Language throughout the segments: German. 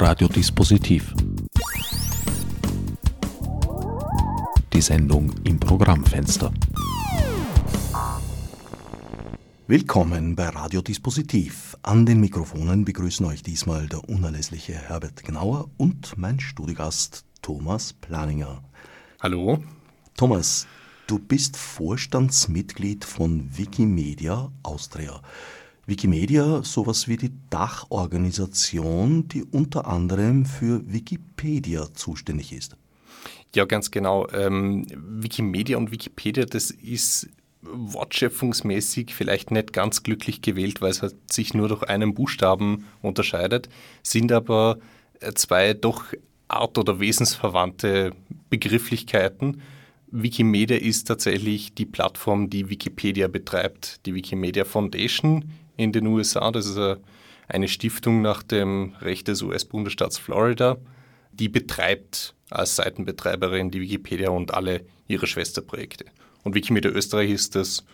Radiodispositiv. Die Sendung im Programmfenster. Willkommen bei Radiodispositiv. An den Mikrofonen begrüßen euch diesmal der unerlässliche Herbert Gnauer und mein Studiogast Thomas Planinger. Hallo. Thomas, du bist Vorstandsmitglied von Wikimedia Austria. Wikimedia sowas wie die Dachorganisation, die unter anderem für Wikipedia zuständig ist. Ja, ganz genau. Ähm, Wikimedia und Wikipedia, das ist wortschöpfungsmäßig vielleicht nicht ganz glücklich gewählt, weil es halt sich nur durch einen Buchstaben unterscheidet, sind aber äh, zwei doch art- oder wesensverwandte Begrifflichkeiten. Wikimedia ist tatsächlich die Plattform, die Wikipedia betreibt. Die Wikimedia Foundation in den USA. Das ist eine Stiftung nach dem Recht des US-Bundesstaats Florida. Die betreibt als Seitenbetreiberin die Wikipedia und alle ihre Schwesterprojekte. Und Wikimedia Österreich ist das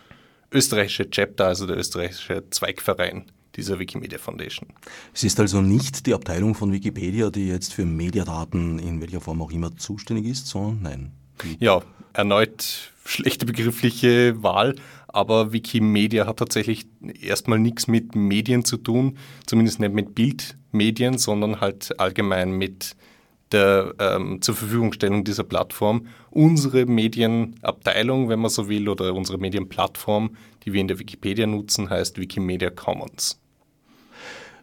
österreichische Chapter, also der österreichische Zweigverein dieser Wikimedia Foundation. Es ist also nicht die Abteilung von Wikipedia, die jetzt für Mediadaten in welcher Form auch immer zuständig ist, sondern nein. Ja, erneut schlechte begriffliche Wahl, aber Wikimedia hat tatsächlich erstmal nichts mit Medien zu tun, zumindest nicht mit Bildmedien, sondern halt allgemein mit der ähm, zur Verfügungstellung dieser Plattform. Unsere Medienabteilung, wenn man so will, oder unsere Medienplattform, die wir in der Wikipedia nutzen, heißt Wikimedia Commons.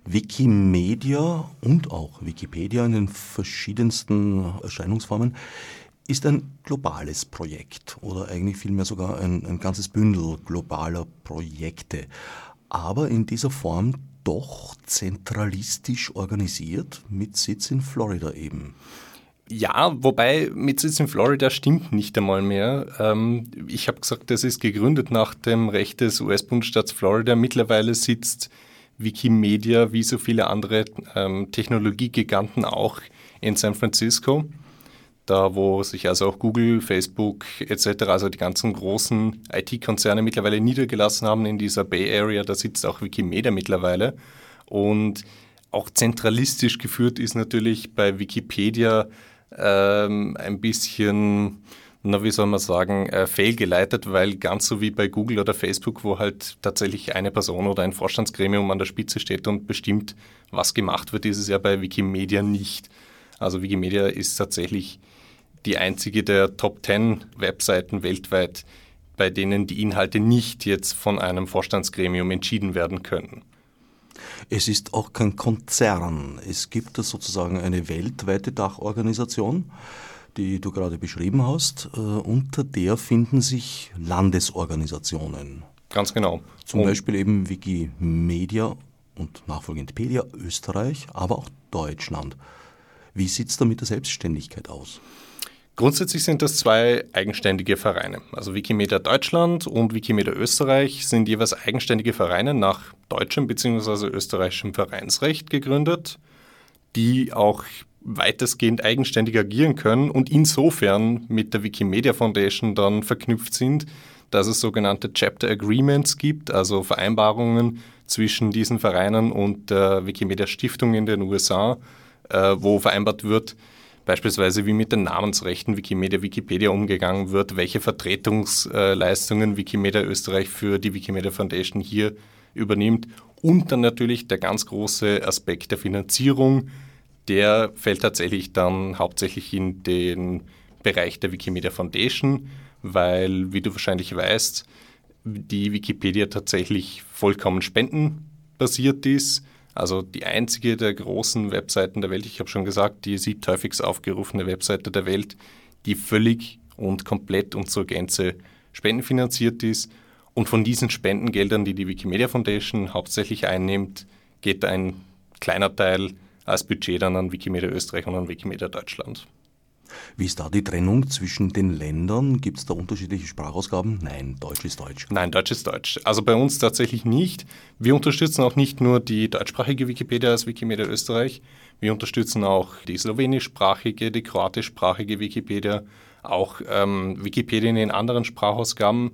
Wikimedia und auch Wikipedia in den verschiedensten Erscheinungsformen ist ein globales Projekt oder eigentlich vielmehr sogar ein, ein ganzes Bündel globaler Projekte, aber in dieser Form doch zentralistisch organisiert mit Sitz in Florida eben. Ja, wobei mit Sitz in Florida stimmt nicht einmal mehr. Ähm, ich habe gesagt, das ist gegründet nach dem Recht des US-Bundesstaats Florida. Mittlerweile sitzt Wikimedia wie so viele andere ähm, Technologiegiganten auch in San Francisco da wo sich also auch Google, Facebook etc., also die ganzen großen IT-Konzerne mittlerweile niedergelassen haben in dieser Bay Area, da sitzt auch Wikimedia mittlerweile. Und auch zentralistisch geführt ist natürlich bei Wikipedia ähm, ein bisschen, na wie soll man sagen, äh, fehlgeleitet, weil ganz so wie bei Google oder Facebook, wo halt tatsächlich eine Person oder ein Vorstandsgremium an der Spitze steht und bestimmt, was gemacht wird, ist es ja bei Wikimedia nicht. Also Wikimedia ist tatsächlich die einzige der Top 10 Webseiten weltweit, bei denen die Inhalte nicht jetzt von einem Vorstandsgremium entschieden werden können. Es ist auch kein Konzern. Es gibt sozusagen eine weltweite Dachorganisation, die du gerade beschrieben hast. Äh, unter der finden sich Landesorganisationen. Ganz genau. Zum und Beispiel eben Wikimedia und nachfolgend Pedia Österreich, aber auch Deutschland. Wie sieht es da mit der Selbstständigkeit aus? Grundsätzlich sind das zwei eigenständige Vereine. Also Wikimedia Deutschland und Wikimedia Österreich sind jeweils eigenständige Vereine nach deutschem bzw. österreichischem Vereinsrecht gegründet, die auch weitestgehend eigenständig agieren können und insofern mit der Wikimedia Foundation dann verknüpft sind, dass es sogenannte Chapter Agreements gibt, also Vereinbarungen zwischen diesen Vereinen und der Wikimedia Stiftung in den USA, äh, wo vereinbart wird, beispielsweise wie mit den Namensrechten Wikimedia Wikipedia umgegangen wird, welche Vertretungsleistungen Wikimedia Österreich für die Wikimedia Foundation hier übernimmt und dann natürlich der ganz große Aspekt der Finanzierung, der fällt tatsächlich dann hauptsächlich in den Bereich der Wikimedia Foundation, weil, wie du wahrscheinlich weißt, die Wikipedia tatsächlich vollkommen spendenbasiert ist also die einzige der großen Webseiten der Welt, ich habe schon gesagt, die siebthäufigst aufgerufene Webseite der Welt, die völlig und komplett und zur Gänze spendenfinanziert ist. Und von diesen Spendengeldern, die die Wikimedia Foundation hauptsächlich einnimmt, geht ein kleiner Teil als Budget dann an Wikimedia Österreich und an Wikimedia Deutschland. Wie ist da die Trennung zwischen den Ländern? Gibt es da unterschiedliche Sprachausgaben? Nein, Deutsch ist Deutsch. Nein, Deutsch ist Deutsch. Also bei uns tatsächlich nicht. Wir unterstützen auch nicht nur die deutschsprachige Wikipedia als Wikimedia Österreich. Wir unterstützen auch die slowenischsprachige, die kroatischsprachige Wikipedia, auch ähm, Wikipedia in anderen Sprachausgaben.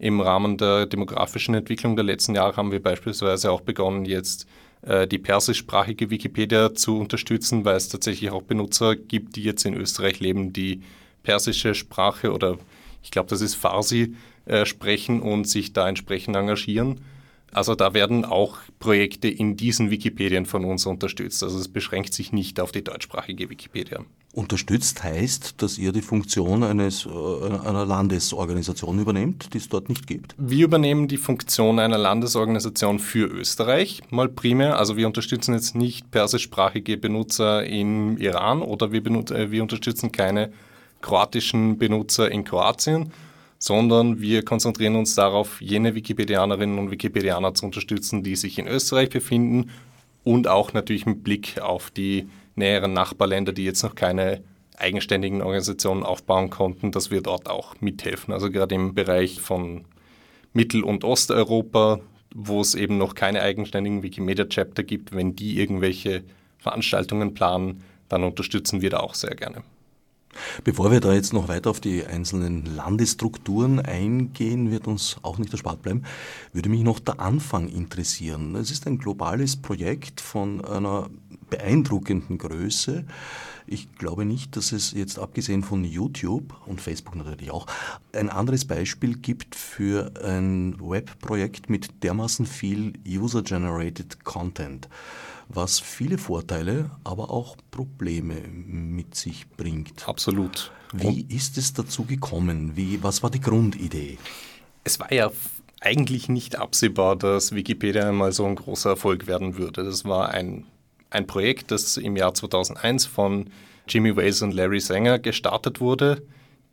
Im Rahmen der demografischen Entwicklung der letzten Jahre haben wir beispielsweise auch begonnen, jetzt die persischsprachige Wikipedia zu unterstützen, weil es tatsächlich auch Benutzer gibt, die jetzt in Österreich leben, die persische Sprache oder ich glaube, das ist Farsi äh, sprechen und sich da entsprechend engagieren. Also da werden auch Projekte in diesen Wikipedien von uns unterstützt. Also es beschränkt sich nicht auf die deutschsprachige Wikipedia. Unterstützt heißt, dass ihr die Funktion eines, äh, einer Landesorganisation übernehmt, die es dort nicht gibt? Wir übernehmen die Funktion einer Landesorganisation für Österreich, mal primär. Also wir unterstützen jetzt nicht persischsprachige Benutzer im Iran oder wir, äh, wir unterstützen keine kroatischen Benutzer in Kroatien, sondern wir konzentrieren uns darauf, jene Wikipedianerinnen und Wikipedianer zu unterstützen, die sich in Österreich befinden und auch natürlich mit Blick auf die näheren Nachbarländer, die jetzt noch keine eigenständigen Organisationen aufbauen konnten, dass wir dort auch mithelfen. Also gerade im Bereich von Mittel- und Osteuropa, wo es eben noch keine eigenständigen Wikimedia-Chapter gibt, wenn die irgendwelche Veranstaltungen planen, dann unterstützen wir da auch sehr gerne. Bevor wir da jetzt noch weiter auf die einzelnen Landesstrukturen eingehen, wird uns auch nicht erspart bleiben, würde mich noch der Anfang interessieren. Es ist ein globales Projekt von einer beeindruckenden Größe. Ich glaube nicht, dass es jetzt abgesehen von YouTube und Facebook natürlich auch ein anderes Beispiel gibt für ein Webprojekt mit dermaßen viel User-Generated Content was viele Vorteile, aber auch Probleme mit sich bringt. Absolut. Wie ist es dazu gekommen? Wie, was war die Grundidee? Es war ja eigentlich nicht absehbar, dass Wikipedia einmal so ein großer Erfolg werden würde. Das war ein, ein Projekt, das im Jahr 2001 von Jimmy Wales und Larry Sanger gestartet wurde,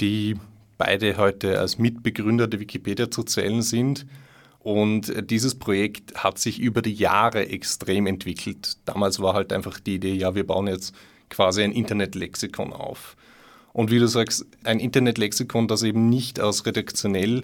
die beide heute als Mitbegründer der Wikipedia zu zählen sind und dieses Projekt hat sich über die Jahre extrem entwickelt. Damals war halt einfach die Idee, ja, wir bauen jetzt quasi ein Internetlexikon auf. Und wie du sagst, ein Internetlexikon, das eben nicht aus redaktionell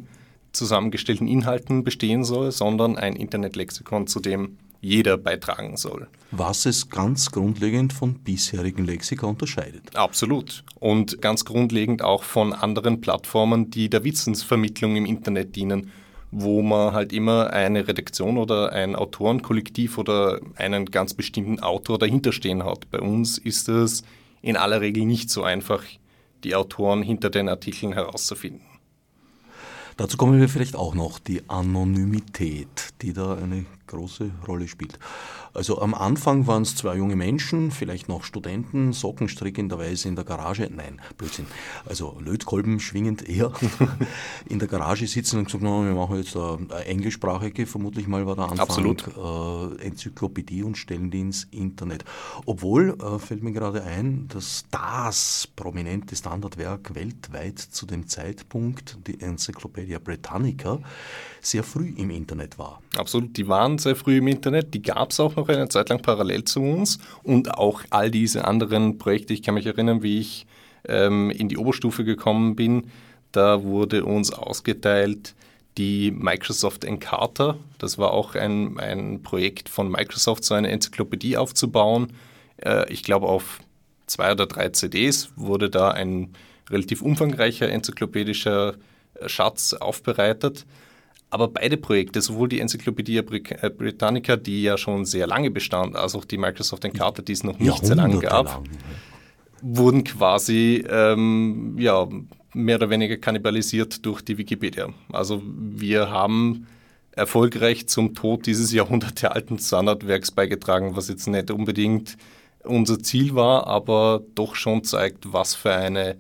zusammengestellten Inhalten bestehen soll, sondern ein Internetlexikon, zu dem jeder beitragen soll. Was es ganz grundlegend von bisherigen Lexika unterscheidet. Absolut. Und ganz grundlegend auch von anderen Plattformen, die der Wissensvermittlung im Internet dienen wo man halt immer eine Redaktion oder ein Autorenkollektiv oder einen ganz bestimmten Autor dahinter stehen hat. Bei uns ist es in aller Regel nicht so einfach, die Autoren hinter den Artikeln herauszufinden. Dazu kommen wir vielleicht auch noch, die Anonymität, die da eine große Rolle spielt. Also am Anfang waren es zwei junge Menschen, vielleicht noch Studenten, sockenstrickenderweise in der Garage, nein, Blödsinn, also Lötkolben schwingend eher, in der Garage sitzen und gesagt, no, wir machen jetzt eine englischsprachige, vermutlich mal war der Anfang, Absolut. Äh, Enzyklopädie und stellen die ins Internet. Obwohl, äh, fällt mir gerade ein, dass das prominente Standardwerk weltweit zu dem Zeitpunkt, die Enzyklopädie Britannica, sehr früh im Internet war. Absolut, die waren sehr früh im Internet, die gab es auch noch eine Zeit lang parallel zu uns und auch all diese anderen Projekte. Ich kann mich erinnern, wie ich ähm, in die Oberstufe gekommen bin, da wurde uns ausgeteilt die Microsoft Encarta. Das war auch ein, ein Projekt von Microsoft, so eine Enzyklopädie aufzubauen. Äh, ich glaube, auf zwei oder drei CDs wurde da ein relativ umfangreicher enzyklopädischer Schatz aufbereitet. Aber beide Projekte, sowohl die Enzyklopädie äh, Britannica, die ja schon sehr lange bestand, als auch die Microsoft Encarta, die es noch nicht sehr lange gab, lang. wurden quasi ähm, ja, mehr oder weniger kannibalisiert durch die Wikipedia. Also wir haben erfolgreich zum Tod dieses jahrhundertealten Standardwerks beigetragen, was jetzt nicht unbedingt unser Ziel war, aber doch schon zeigt, was für eine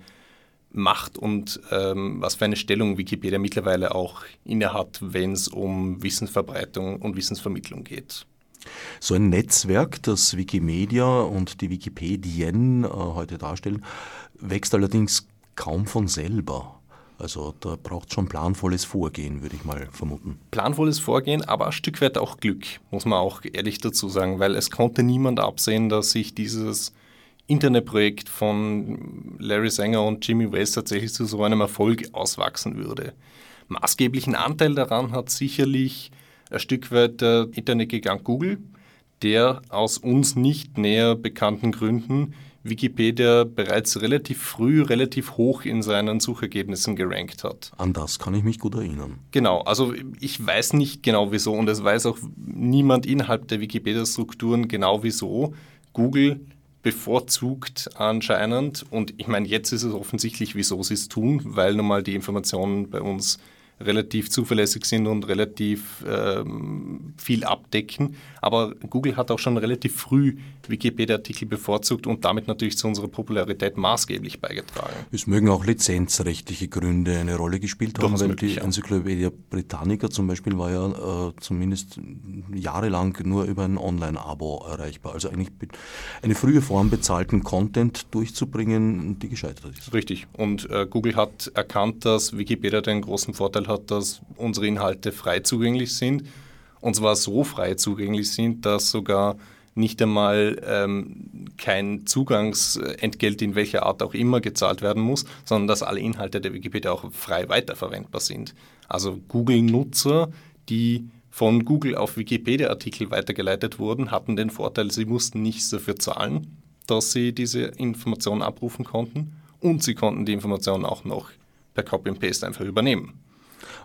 Macht und ähm, was für eine Stellung Wikipedia mittlerweile auch innehat, wenn es um Wissensverbreitung und Wissensvermittlung geht. So ein Netzwerk, das Wikimedia und die Wikipedien äh, heute darstellen, wächst allerdings kaum von selber. Also da braucht es schon planvolles Vorgehen, würde ich mal vermuten. Planvolles Vorgehen, aber ein Stück weit auch Glück, muss man auch ehrlich dazu sagen, weil es konnte niemand absehen, dass sich dieses Internetprojekt von Larry Sanger und Jimmy West tatsächlich zu so einem Erfolg auswachsen würde. Maßgeblichen Anteil daran hat sicherlich ein Stück weit der Internetgigant Google, der aus uns nicht näher bekannten Gründen Wikipedia bereits relativ früh, relativ hoch in seinen Suchergebnissen gerankt hat. An das kann ich mich gut erinnern. Genau, also ich weiß nicht genau wieso und es weiß auch niemand innerhalb der Wikipedia-Strukturen genau wieso. Google bevorzugt anscheinend. Und ich meine, jetzt ist es offensichtlich, wieso sie es tun, weil nun mal die Informationen bei uns relativ zuverlässig sind und relativ ähm, viel abdecken. Aber Google hat auch schon relativ früh Wikipedia-Artikel bevorzugt und damit natürlich zu unserer Popularität maßgeblich beigetragen. Es mögen auch lizenzrechtliche Gründe eine Rolle gespielt haben, weil möglich, die ja. Enzyklopädie Britannica zum Beispiel war ja äh, zumindest jahrelang nur über ein Online-Abo erreichbar. Also eigentlich eine frühe Form bezahlten Content durchzubringen, die gescheitert ist. Richtig. Und äh, Google hat erkannt, dass Wikipedia den großen Vorteil hat, dass unsere Inhalte frei zugänglich sind. Und zwar so frei zugänglich sind, dass sogar nicht einmal ähm, kein Zugangsentgelt in welcher Art auch immer gezahlt werden muss, sondern dass alle Inhalte der Wikipedia auch frei weiterverwendbar sind. Also Google-Nutzer, die von Google auf Wikipedia-Artikel weitergeleitet wurden, hatten den Vorteil, sie mussten nichts dafür zahlen, dass sie diese Information abrufen konnten und sie konnten die Information auch noch per Copy and Paste einfach übernehmen.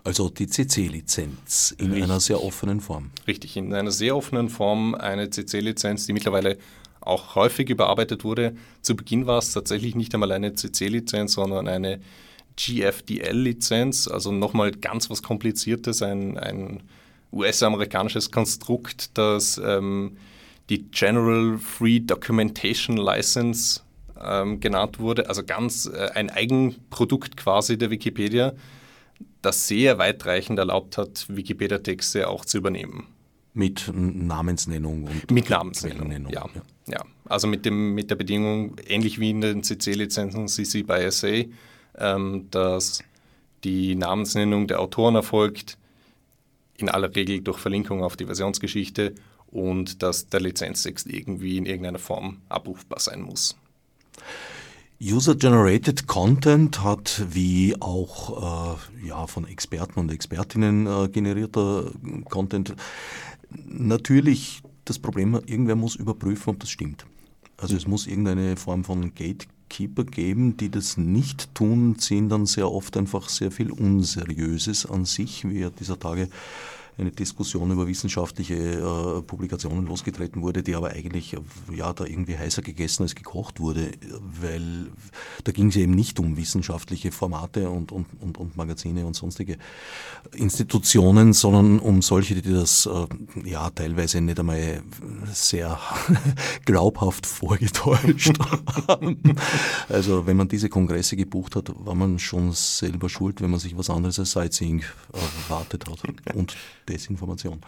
Also die CC-Lizenz in Richtig. einer sehr offenen Form. Richtig, in einer sehr offenen Form eine CC-Lizenz, die mittlerweile auch häufig überarbeitet wurde. Zu Beginn war es tatsächlich nicht einmal eine CC-Lizenz, sondern eine GFDL-Lizenz, also nochmal ganz was Kompliziertes, ein, ein US-amerikanisches Konstrukt, das ähm, die General Free Documentation License ähm, genannt wurde, also ganz äh, ein Eigenprodukt quasi der Wikipedia, das sehr weitreichend erlaubt hat, Wikipedia-Texte auch zu übernehmen. Mit Namensnennung und Mit Namensnennung, ja. ja. ja. Also mit, dem, mit der Bedingung, ähnlich wie in den CC-Lizenzen CC by SA, ähm, dass die Namensnennung der Autoren erfolgt, in aller Regel durch Verlinkung auf die Versionsgeschichte und dass der Lizenztext irgendwie in irgendeiner Form abrufbar sein muss. User-Generated Content hat wie auch äh, ja, von Experten und Expertinnen äh, generierter Content natürlich das Problem, irgendwer muss überprüfen, ob das stimmt. Also es muss irgendeine Form von Gatekeeper geben, die das nicht tun, ziehen dann sehr oft einfach sehr viel Unseriöses an sich, wie ja dieser Tage eine Diskussion über wissenschaftliche äh, Publikationen losgetreten wurde, die aber eigentlich ja da irgendwie heißer gegessen als gekocht wurde, weil da ging es eben nicht um wissenschaftliche Formate und, und, und, und Magazine und sonstige Institutionen, sondern um solche, die das äh, ja teilweise nicht einmal sehr glaubhaft vorgetäuscht haben. Also wenn man diese Kongresse gebucht hat, war man schon selber schuld, wenn man sich was anderes als Sightseeing erwartet hat. Und Desinformation.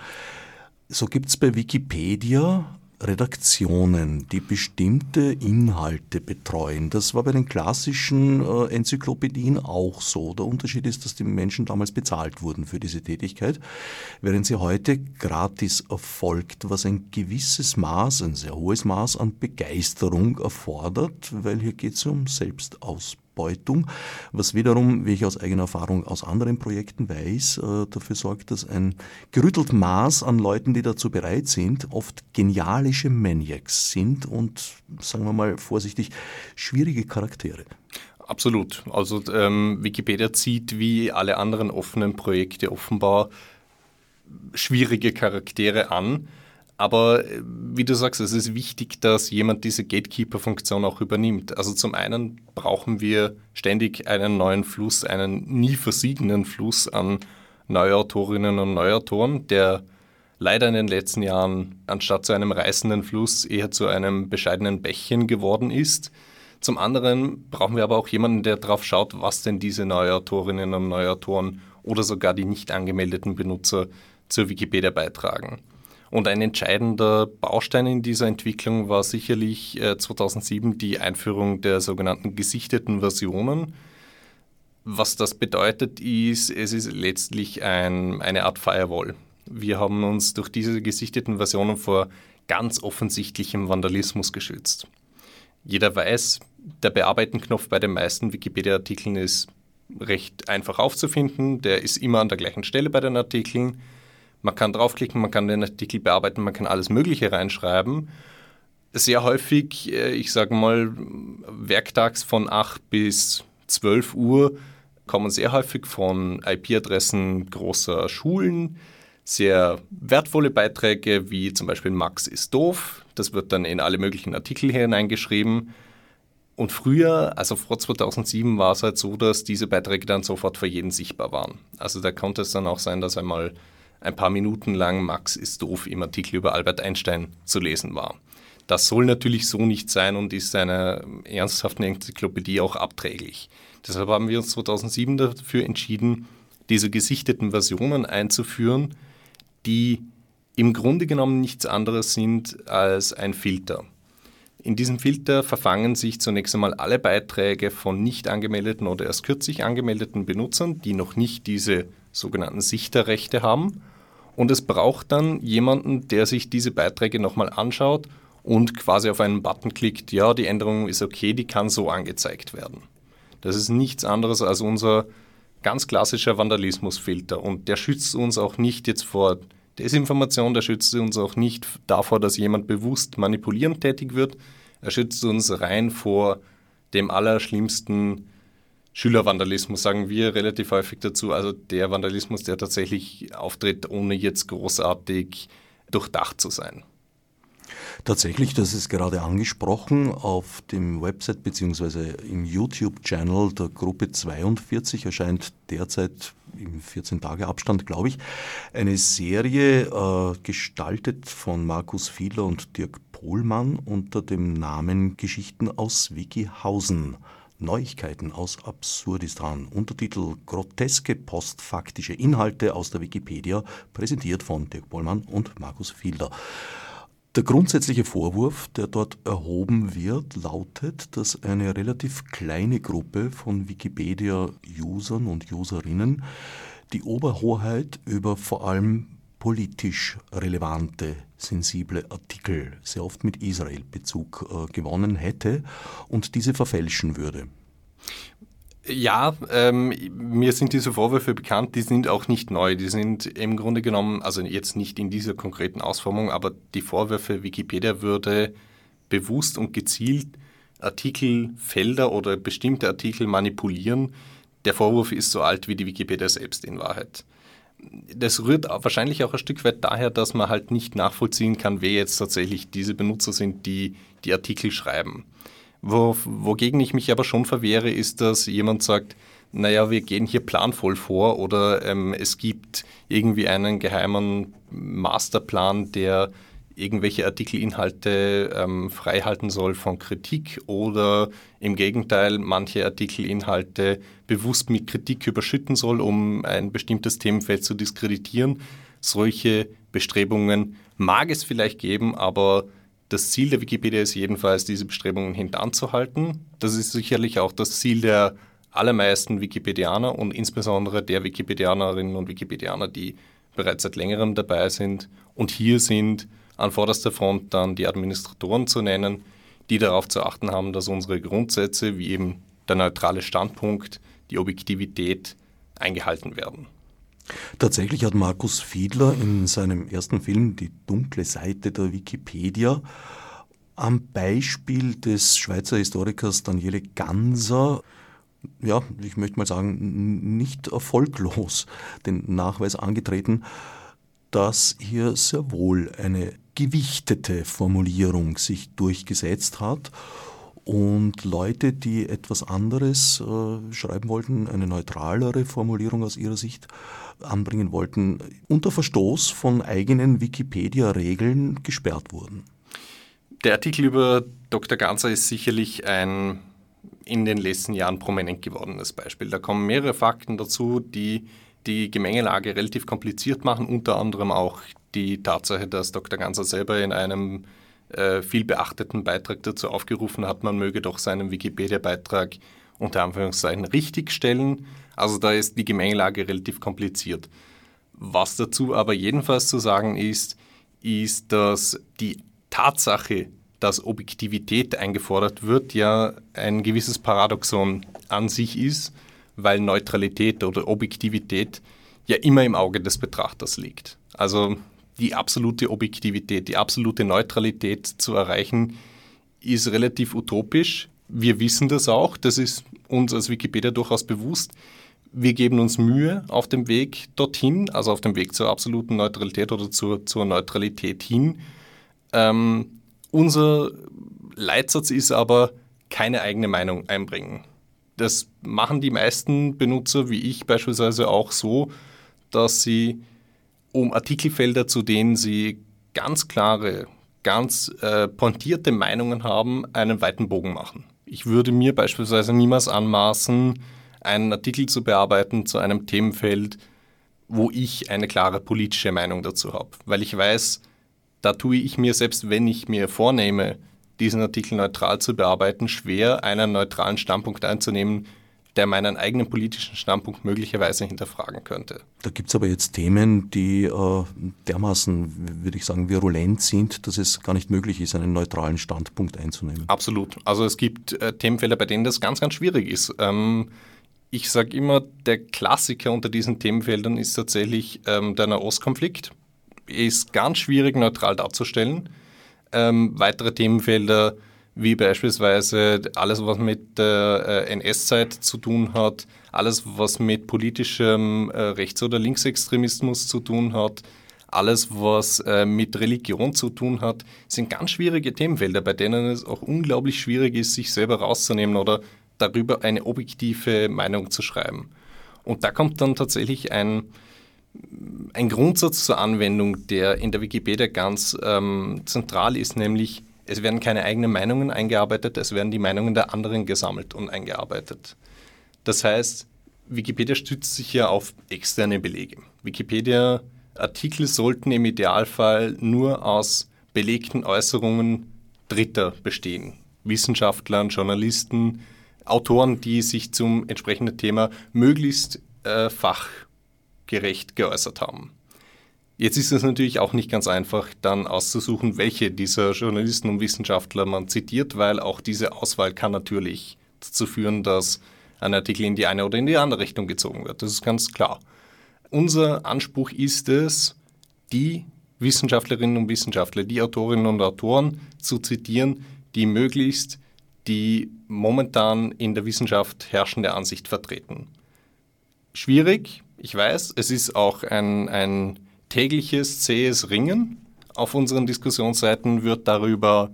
So gibt es bei Wikipedia Redaktionen, die bestimmte Inhalte betreuen. Das war bei den klassischen äh, Enzyklopädien auch so. Der Unterschied ist, dass die Menschen damals bezahlt wurden für diese Tätigkeit, während sie heute gratis erfolgt, was ein gewisses Maß, ein sehr hohes Maß an Begeisterung erfordert, weil hier geht es um Selbstausbildung. Ausbeutung, was wiederum, wie ich aus eigener Erfahrung aus anderen Projekten weiß, äh, dafür sorgt, dass ein gerüttelt Maß an Leuten, die dazu bereit sind, oft genialische Maniacs sind und, sagen wir mal vorsichtig, schwierige Charaktere. Absolut. Also ähm, Wikipedia zieht wie alle anderen offenen Projekte offenbar schwierige Charaktere an. Aber äh, wie du sagst, es ist wichtig, dass jemand diese Gatekeeper-Funktion auch übernimmt. Also zum einen brauchen wir ständig einen neuen Fluss, einen nie versiegenden Fluss an Neuautorinnen und Neuautoren, der leider in den letzten Jahren anstatt zu einem reißenden Fluss eher zu einem bescheidenen Bächchen geworden ist. Zum anderen brauchen wir aber auch jemanden, der darauf schaut, was denn diese Neuautorinnen und Neuautoren oder sogar die nicht angemeldeten Benutzer zur Wikipedia beitragen. Und ein entscheidender Baustein in dieser Entwicklung war sicherlich 2007 äh, die Einführung der sogenannten gesichteten Versionen. Was das bedeutet, ist, es ist letztlich ein, eine Art Firewall. Wir haben uns durch diese gesichteten Versionen vor ganz offensichtlichem Vandalismus geschützt. Jeder weiß, der Bearbeiten-Knopf bei den meisten Wikipedia-Artikeln ist recht einfach aufzufinden. Der ist immer an der gleichen Stelle bei den Artikeln. Man kann draufklicken, man kann den Artikel bearbeiten, man kann alles Mögliche reinschreiben. Sehr häufig, äh, ich sage mal, werktags von 8 bis 12 Uhr kommen sehr häufig von IP-Adressen großer Schulen sehr wertvolle Beiträge, wie zum Beispiel Max ist doof. Das wird dann in alle möglichen Artikel hineingeschrieben. Und früher, also vor 2007, war es halt so, dass diese Beiträge dann sofort für jeden sichtbar waren. Also da konnte es dann auch sein, dass einmal ein paar Minuten lang Max ist doof im Artikel über Albert Einstein zu lesen war. Das soll natürlich so nicht sein und ist einer ernsthaften Enzyklopädie auch abträglich. Deshalb haben wir uns 2007 dafür entschieden, diese gesichteten Versionen einzuführen, die im Grunde genommen nichts anderes sind als ein Filter. In diesem Filter verfangen sich zunächst einmal alle Beiträge von nicht angemeldeten oder erst kürzlich angemeldeten Benutzern, die noch nicht diese sogenannten Sichterrechte haben. Und es braucht dann jemanden, der sich diese Beiträge nochmal anschaut und quasi auf einen Button klickt, ja, die Änderung ist okay, die kann so angezeigt werden. Das ist nichts anderes als unser ganz klassischer Vandalismusfilter und der schützt uns auch nicht jetzt vor Desinformation, der schützt uns auch nicht davor, dass jemand bewusst manipulierend tätig wird, er schützt uns rein vor dem allerschlimmsten Schülervandalismus, sagen wir relativ häufig dazu, also der Vandalismus, der tatsächlich auftritt, ohne jetzt großartig durchdacht zu sein. Tatsächlich, das ist gerade angesprochen, auf dem Website bzw. im YouTube-Channel der Gruppe 42 erscheint derzeit im 14-Tage-Abstand, glaube ich, eine Serie äh, gestaltet von Markus Fiedler und Dirk Pohlmann unter dem Namen Geschichten aus Wikihausen. Neuigkeiten aus Absurdistan. Untertitel Groteske postfaktische Inhalte aus der Wikipedia, präsentiert von Dirk Pohlmann und Markus Fiedler. Der grundsätzliche Vorwurf, der dort erhoben wird, lautet, dass eine relativ kleine Gruppe von Wikipedia-Usern und Userinnen die Oberhoheit über vor allem politisch relevante, sensible Artikel, sehr oft mit Israel-Bezug, äh, gewonnen hätte und diese verfälschen würde. Ja, ähm, mir sind diese Vorwürfe bekannt, die sind auch nicht neu. Die sind im Grunde genommen, also jetzt nicht in dieser konkreten Ausformung, aber die Vorwürfe, Wikipedia würde bewusst und gezielt Artikelfelder oder bestimmte Artikel manipulieren. Der Vorwurf ist so alt wie die Wikipedia selbst in Wahrheit. Das rührt wahrscheinlich auch ein Stück weit daher, dass man halt nicht nachvollziehen kann, wer jetzt tatsächlich diese Benutzer sind, die die Artikel schreiben. Wo, wogegen ich mich aber schon verwehre, ist, dass jemand sagt, naja, wir gehen hier planvoll vor oder ähm, es gibt irgendwie einen geheimen Masterplan, der irgendwelche Artikelinhalte ähm, freihalten soll von Kritik oder im Gegenteil manche Artikelinhalte bewusst mit Kritik überschütten soll, um ein bestimmtes Themenfeld zu diskreditieren. Solche Bestrebungen mag es vielleicht geben, aber das Ziel der Wikipedia ist jedenfalls, diese Bestrebungen hintanzuhalten. Das ist sicherlich auch das Ziel der allermeisten Wikipedianer und insbesondere der Wikipedianerinnen und Wikipedianer, die bereits seit längerem dabei sind. Und hier sind an vorderster Front dann die Administratoren zu nennen, die darauf zu achten haben, dass unsere Grundsätze wie eben der neutrale Standpunkt, die Objektivität eingehalten werden. Tatsächlich hat Markus Fiedler in seinem ersten Film Die dunkle Seite der Wikipedia am Beispiel des Schweizer Historikers Daniele Ganser ja, ich möchte mal sagen, nicht erfolglos den Nachweis angetreten, dass hier sehr wohl eine gewichtete Formulierung sich durchgesetzt hat und Leute, die etwas anderes äh, schreiben wollten, eine neutralere Formulierung aus ihrer Sicht anbringen wollten, unter Verstoß von eigenen Wikipedia-Regeln gesperrt wurden. Der Artikel über Dr. Ganzer ist sicherlich ein in den letzten Jahren prominent gewordenes Beispiel. Da kommen mehrere Fakten dazu, die die Gemengelage relativ kompliziert machen, unter anderem auch die Tatsache, dass Dr. Ganser selber in einem äh, viel beachteten Beitrag dazu aufgerufen hat, man möge doch seinen Wikipedia-Beitrag unter Anführungszeichen richtigstellen. Also da ist die Gemengelage relativ kompliziert. Was dazu aber jedenfalls zu sagen ist, ist, dass die Tatsache, dass Objektivität eingefordert wird, ja ein gewisses Paradoxon an sich ist, weil Neutralität oder Objektivität ja immer im Auge des Betrachters liegt. Also die absolute Objektivität, die absolute Neutralität zu erreichen, ist relativ utopisch. Wir wissen das auch, das ist uns als Wikipedia durchaus bewusst. Wir geben uns Mühe auf dem Weg dorthin, also auf dem Weg zur absoluten Neutralität oder zur, zur Neutralität hin. Ähm, unser Leitsatz ist aber, keine eigene Meinung einbringen. Das machen die meisten Benutzer, wie ich beispielsweise, auch so, dass sie um Artikelfelder, zu denen sie ganz klare, ganz äh, pointierte Meinungen haben, einen weiten Bogen machen. Ich würde mir beispielsweise niemals anmaßen, einen Artikel zu bearbeiten zu einem Themenfeld, wo ich eine klare politische Meinung dazu habe, weil ich weiß, da tue ich mir, selbst wenn ich mir vornehme, diesen Artikel neutral zu bearbeiten, schwer, einen neutralen Standpunkt einzunehmen, der meinen eigenen politischen Standpunkt möglicherweise hinterfragen könnte. Da gibt es aber jetzt Themen, die äh, dermaßen, würde ich sagen, virulent sind, dass es gar nicht möglich ist, einen neutralen Standpunkt einzunehmen. Absolut. Also es gibt äh, Themenfelder, bei denen das ganz, ganz schwierig ist. Ähm, ich sage immer, der Klassiker unter diesen Themenfeldern ist tatsächlich ähm, der Nahostkonflikt. Ist ganz schwierig neutral darzustellen. Ähm, weitere Themenfelder wie beispielsweise alles, was mit der äh, NS-Zeit zu tun hat, alles, was mit politischem äh, Rechts- oder Linksextremismus zu tun hat, alles, was äh, mit Religion zu tun hat, sind ganz schwierige Themenfelder, bei denen es auch unglaublich schwierig ist, sich selber rauszunehmen oder darüber eine objektive Meinung zu schreiben. Und da kommt dann tatsächlich ein, ein Grundsatz zur Anwendung, der in der Wikipedia ganz ähm, zentral ist, nämlich es werden keine eigenen Meinungen eingearbeitet, es werden die Meinungen der anderen gesammelt und eingearbeitet. Das heißt, Wikipedia stützt sich ja auf externe Belege. Wikipedia-Artikel sollten im Idealfall nur aus belegten Äußerungen Dritter bestehen. Wissenschaftlern, Journalisten, Autoren, die sich zum entsprechenden Thema möglichst äh, fachgerecht geäußert haben. Jetzt ist es natürlich auch nicht ganz einfach, dann auszusuchen, welche dieser Journalisten und Wissenschaftler man zitiert, weil auch diese Auswahl kann natürlich dazu führen, dass ein Artikel in die eine oder in die andere Richtung gezogen wird. Das ist ganz klar. Unser Anspruch ist es, die Wissenschaftlerinnen und Wissenschaftler, die Autorinnen und Autoren zu zitieren, die möglichst die momentan in der Wissenschaft herrschende Ansicht vertreten. Schwierig, ich weiß, es ist auch ein, ein tägliches zähes Ringen. Auf unseren Diskussionsseiten wird darüber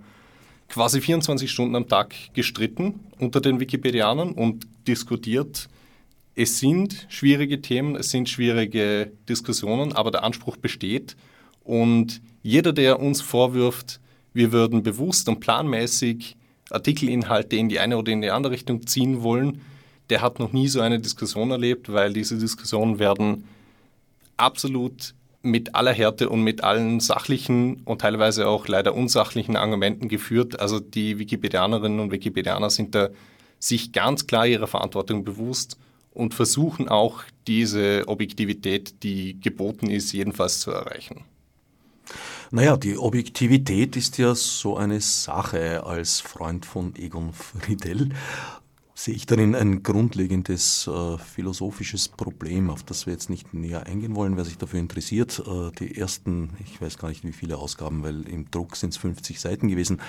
quasi 24 Stunden am Tag gestritten unter den Wikipedianern und diskutiert. Es sind schwierige Themen, es sind schwierige Diskussionen, aber der Anspruch besteht. Und jeder, der uns vorwirft, wir würden bewusst und planmäßig Artikelinhalte in die eine oder in die andere Richtung ziehen wollen, der hat noch nie so eine Diskussion erlebt, weil diese Diskussionen werden absolut mit aller Härte und mit allen sachlichen und teilweise auch leider unsachlichen Argumenten geführt. Also die Wikipedianerinnen und Wikipedianer sind da sich ganz klar ihrer Verantwortung bewusst und versuchen auch diese Objektivität, die geboten ist, jedenfalls zu erreichen. Naja, die Objektivität ist ja so eine Sache als Freund von Egon Friedel sehe ich darin ein grundlegendes äh, philosophisches Problem, auf das wir jetzt nicht näher eingehen wollen, wer sich dafür interessiert. Äh, die ersten, ich weiß gar nicht wie viele Ausgaben, weil im Druck sind es 50 Seiten gewesen.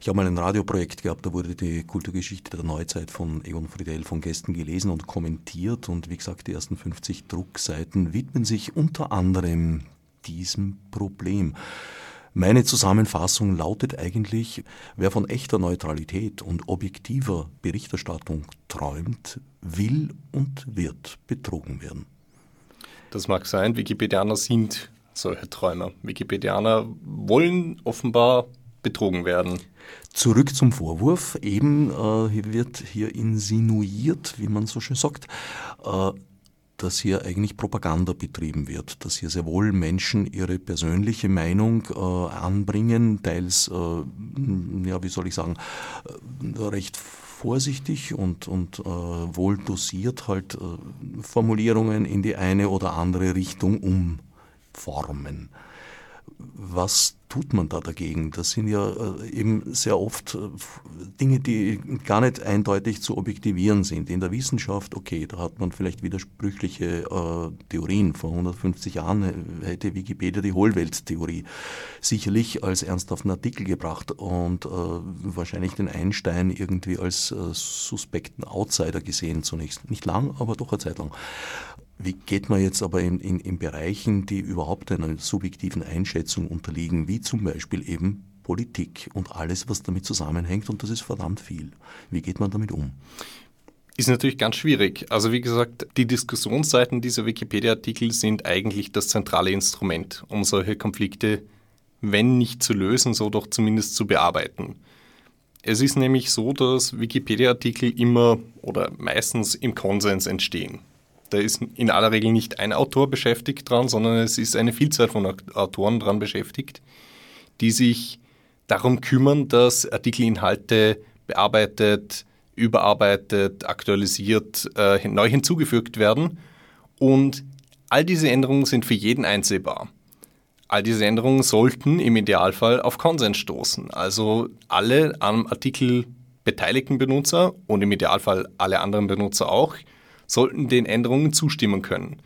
Ich habe mal ein Radioprojekt gehabt, da wurde die Kulturgeschichte der Neuzeit von Egon Friedel von Gästen gelesen und kommentiert. Und wie gesagt, die ersten 50 Druckseiten widmen sich unter anderem diesem Problem. Meine Zusammenfassung lautet eigentlich, wer von echter Neutralität und objektiver Berichterstattung träumt, will und wird betrogen werden. Das mag sein, Wikipedianer sind solche Träumer. Wikipedianer wollen offenbar betrogen werden. Zurück zum Vorwurf. Eben äh, wird hier insinuiert, wie man so schön sagt, äh, dass hier eigentlich Propaganda betrieben wird, dass hier sehr wohl Menschen ihre persönliche Meinung äh, anbringen, teils, äh, ja, wie soll ich sagen, äh, recht vorsichtig und, und äh, wohl dosiert halt äh, Formulierungen in die eine oder andere Richtung umformen. Was tut man da dagegen? Das sind ja äh, eben sehr oft äh, Dinge, die gar nicht eindeutig zu objektivieren sind. In der Wissenschaft, okay, da hat man vielleicht widersprüchliche äh, Theorien. Vor 150 Jahren hätte Wikipedia die Hohlwelttheorie sicherlich als ernsthaften Artikel gebracht und wahrscheinlich den Einstein irgendwie als suspekten Outsider gesehen zunächst. Nicht lang, aber doch eine Zeit lang. Wie geht man jetzt aber in, in, in Bereichen, die überhaupt einer subjektiven Einschätzung unterliegen, wie zum Beispiel eben Politik und alles, was damit zusammenhängt, und das ist verdammt viel. Wie geht man damit um? Ist natürlich ganz schwierig. Also wie gesagt, die Diskussionsseiten dieser Wikipedia-Artikel sind eigentlich das zentrale Instrument, um solche Konflikte, wenn nicht zu lösen, so doch zumindest zu bearbeiten. Es ist nämlich so, dass Wikipedia-Artikel immer oder meistens im Konsens entstehen. Da ist in aller Regel nicht ein Autor beschäftigt dran, sondern es ist eine Vielzahl von Autoren dran beschäftigt, die sich darum kümmern, dass Artikelinhalte bearbeitet, überarbeitet, aktualisiert, äh, neu hinzugefügt werden. Und all diese Änderungen sind für jeden einsehbar. All diese Änderungen sollten im Idealfall auf Konsens stoßen. Also alle am Artikel beteiligten Benutzer und im Idealfall alle anderen Benutzer auch sollten den Änderungen zustimmen können.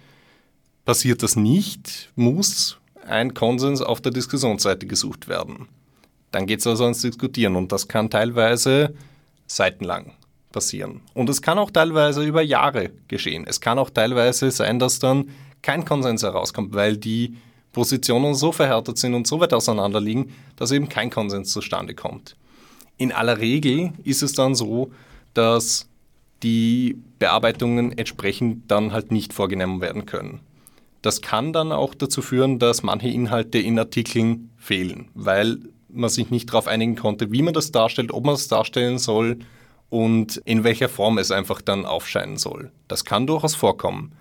Passiert das nicht, muss ein Konsens auf der Diskussionsseite gesucht werden. Dann geht es also ans Diskutieren und das kann teilweise seitenlang passieren. Und es kann auch teilweise über Jahre geschehen. Es kann auch teilweise sein, dass dann kein Konsens herauskommt, weil die Positionen so verhärtet sind und so weit auseinander liegen, dass eben kein Konsens zustande kommt. In aller Regel ist es dann so, dass die Bearbeitungen entsprechend dann halt nicht vorgenommen werden können. Das kann dann auch dazu führen, dass manche Inhalte in Artikeln fehlen, weil man sich nicht darauf einigen konnte, wie man das darstellt, ob man es darstellen soll und in welcher Form es einfach dann aufscheinen soll. Das kann durchaus vorkommen.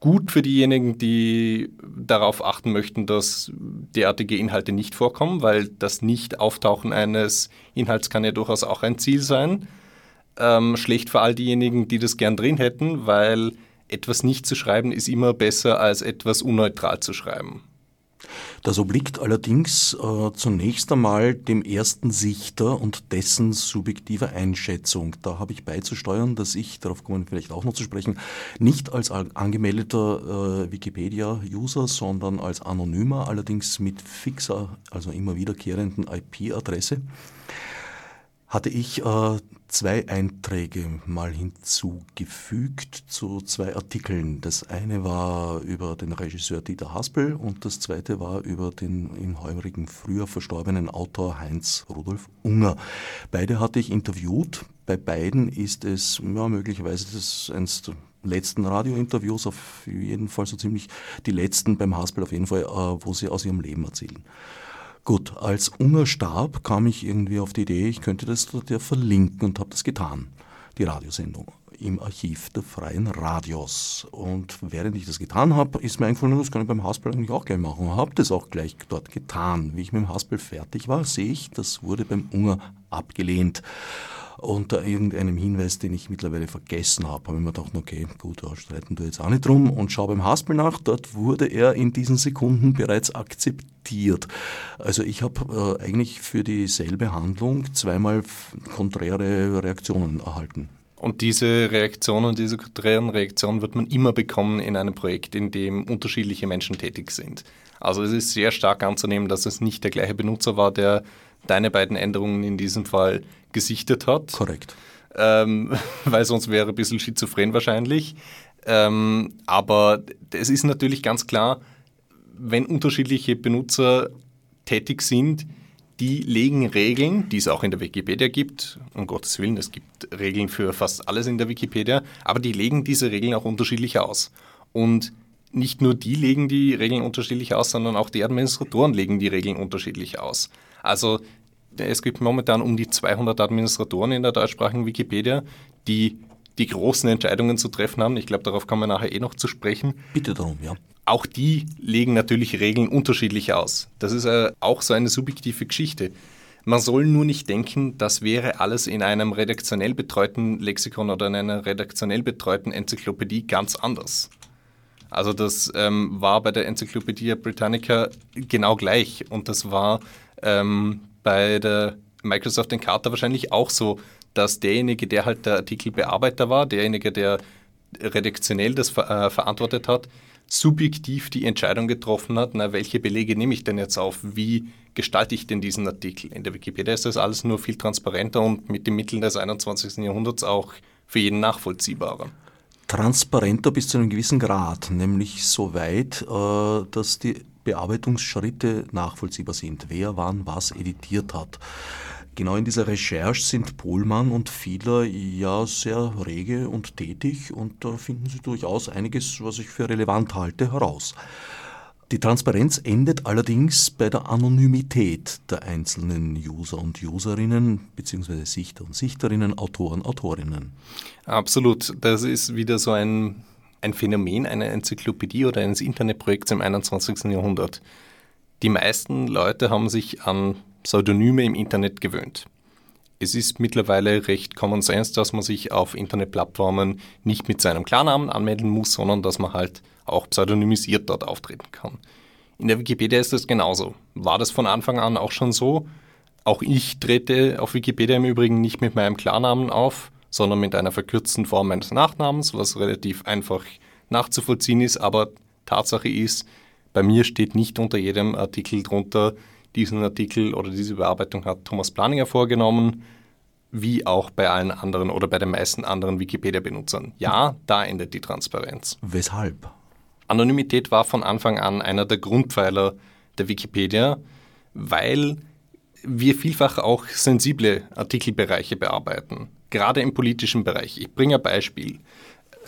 Gut für diejenigen, die darauf achten möchten, dass derartige Inhalte nicht vorkommen, weil das Nicht-Auftauchen eines Inhalts kann ja durchaus auch ein Ziel sein ähm, schlecht für all diejenigen, die das gern drin hätten, weil etwas nicht zu schreiben ist immer besser als etwas unneutral zu schreiben. Das obliegt allerdings äh, zunächst einmal dem ersten Sichter und dessen subjektiver Einschätzung. Da habe ich beizusteuern, dass ich, darauf kommen wir vielleicht auch noch zu sprechen, nicht als angemeldeter äh, Wikipedia-User, sondern als anonymer, allerdings mit fixer, also immer wiederkehrenden IP-Adresse, hatte ich äh, zwei Einträge mal hinzugefügt zu zwei Artikeln. Das eine war über den Regisseur Dieter Haspel und das zweite war über den im heurigen früher verstorbenen Autor Heinz Rudolf Unger. Beide hatte ich interviewt. Bei beiden ist es ja, möglicherweise das eins der letzten Radiointerviews, auf jeden Fall so ziemlich die letzten beim Haspel auf jeden Fall, äh, wo sie aus ihrem Leben erzählen. Gut, als Unger starb, kam ich irgendwie auf die Idee, ich könnte das dort ja verlinken und habe das getan, die Radiosendung im Archiv der Freien Radios. Und während ich das getan habe, ist mir eingefallen, das kann ich beim Haspel eigentlich auch gleich machen. Habe das auch gleich dort getan. Wie ich mit dem Haspel fertig war, sehe ich, das wurde beim Unger abgelehnt unter irgendeinem Hinweis, den ich mittlerweile vergessen habe. Habe ich mir gedacht, okay, gut, da streiten wir jetzt auch nicht drum und schaue beim Haspel nach. Dort wurde er in diesen Sekunden bereits akzeptiert. Also ich habe äh, eigentlich für dieselbe Handlung zweimal konträre Reaktionen erhalten. Und diese Reaktionen, diese konträren Reaktionen wird man immer bekommen in einem Projekt, in dem unterschiedliche Menschen tätig sind. Also es ist sehr stark anzunehmen, dass es nicht der gleiche Benutzer war, der deine beiden Änderungen in diesem Fall gesichtet hat. Korrekt. Ähm, weil sonst wäre ein bisschen schizophren wahrscheinlich. Ähm, aber es ist natürlich ganz klar, wenn unterschiedliche Benutzer tätig sind, die legen Regeln, die es auch in der Wikipedia gibt, um Gottes Willen, es gibt Regeln für fast alles in der Wikipedia, aber die legen diese Regeln auch unterschiedlich aus. Und nicht nur die legen die Regeln unterschiedlich aus, sondern auch die Administratoren legen die Regeln unterschiedlich aus. Also es gibt momentan um die 200 Administratoren in der deutschsprachigen Wikipedia, die die großen Entscheidungen zu treffen haben. Ich glaube, darauf kommen wir nachher eh noch zu sprechen. Bitte darum, ja. Auch die legen natürlich Regeln unterschiedlich aus. Das ist äh, auch so eine subjektive Geschichte. Man soll nur nicht denken, das wäre alles in einem redaktionell betreuten Lexikon oder in einer redaktionell betreuten Enzyklopädie ganz anders. Also das ähm, war bei der Enzyklopädie Britannica genau gleich und das war ähm, bei der Microsoft Encarta wahrscheinlich auch so, dass derjenige, der halt der Artikelbearbeiter war, derjenige, der redaktionell das äh, verantwortet hat, subjektiv die Entscheidung getroffen hat, na, welche Belege nehme ich denn jetzt auf, wie gestalte ich denn diesen Artikel. In der Wikipedia ist das alles nur viel transparenter und mit den Mitteln des 21. Jahrhunderts auch für jeden nachvollziehbarer. Transparenter bis zu einem gewissen Grad, nämlich so weit, äh, dass die Bearbeitungsschritte nachvollziehbar sind, wer wann was editiert hat. Genau in dieser Recherche sind Pohlmann und Fiedler ja sehr rege und tätig und da finden sie durchaus einiges, was ich für relevant halte, heraus. Die Transparenz endet allerdings bei der Anonymität der einzelnen User und Userinnen bzw. Sichter und Sichterinnen, Autoren, Autorinnen. Absolut. Das ist wieder so ein, ein Phänomen einer Enzyklopädie oder eines Internetprojekts im 21. Jahrhundert. Die meisten Leute haben sich an Pseudonyme im Internet gewöhnt. Es ist mittlerweile recht Common Sense, dass man sich auf Internetplattformen nicht mit seinem Klarnamen anmelden muss, sondern dass man halt auch pseudonymisiert dort auftreten kann. In der Wikipedia ist das genauso. War das von Anfang an auch schon so? Auch ich trete auf Wikipedia im Übrigen nicht mit meinem Klarnamen auf, sondern mit einer verkürzten Form meines Nachnamens, was relativ einfach nachzuvollziehen ist. Aber Tatsache ist, bei mir steht nicht unter jedem Artikel drunter, diesen Artikel oder diese Bearbeitung hat Thomas Planinger vorgenommen, wie auch bei allen anderen oder bei den meisten anderen Wikipedia-Benutzern. Ja, da endet die Transparenz. Weshalb? Anonymität war von Anfang an einer der Grundpfeiler der Wikipedia, weil wir vielfach auch sensible Artikelbereiche bearbeiten, gerade im politischen Bereich. Ich bringe ein Beispiel.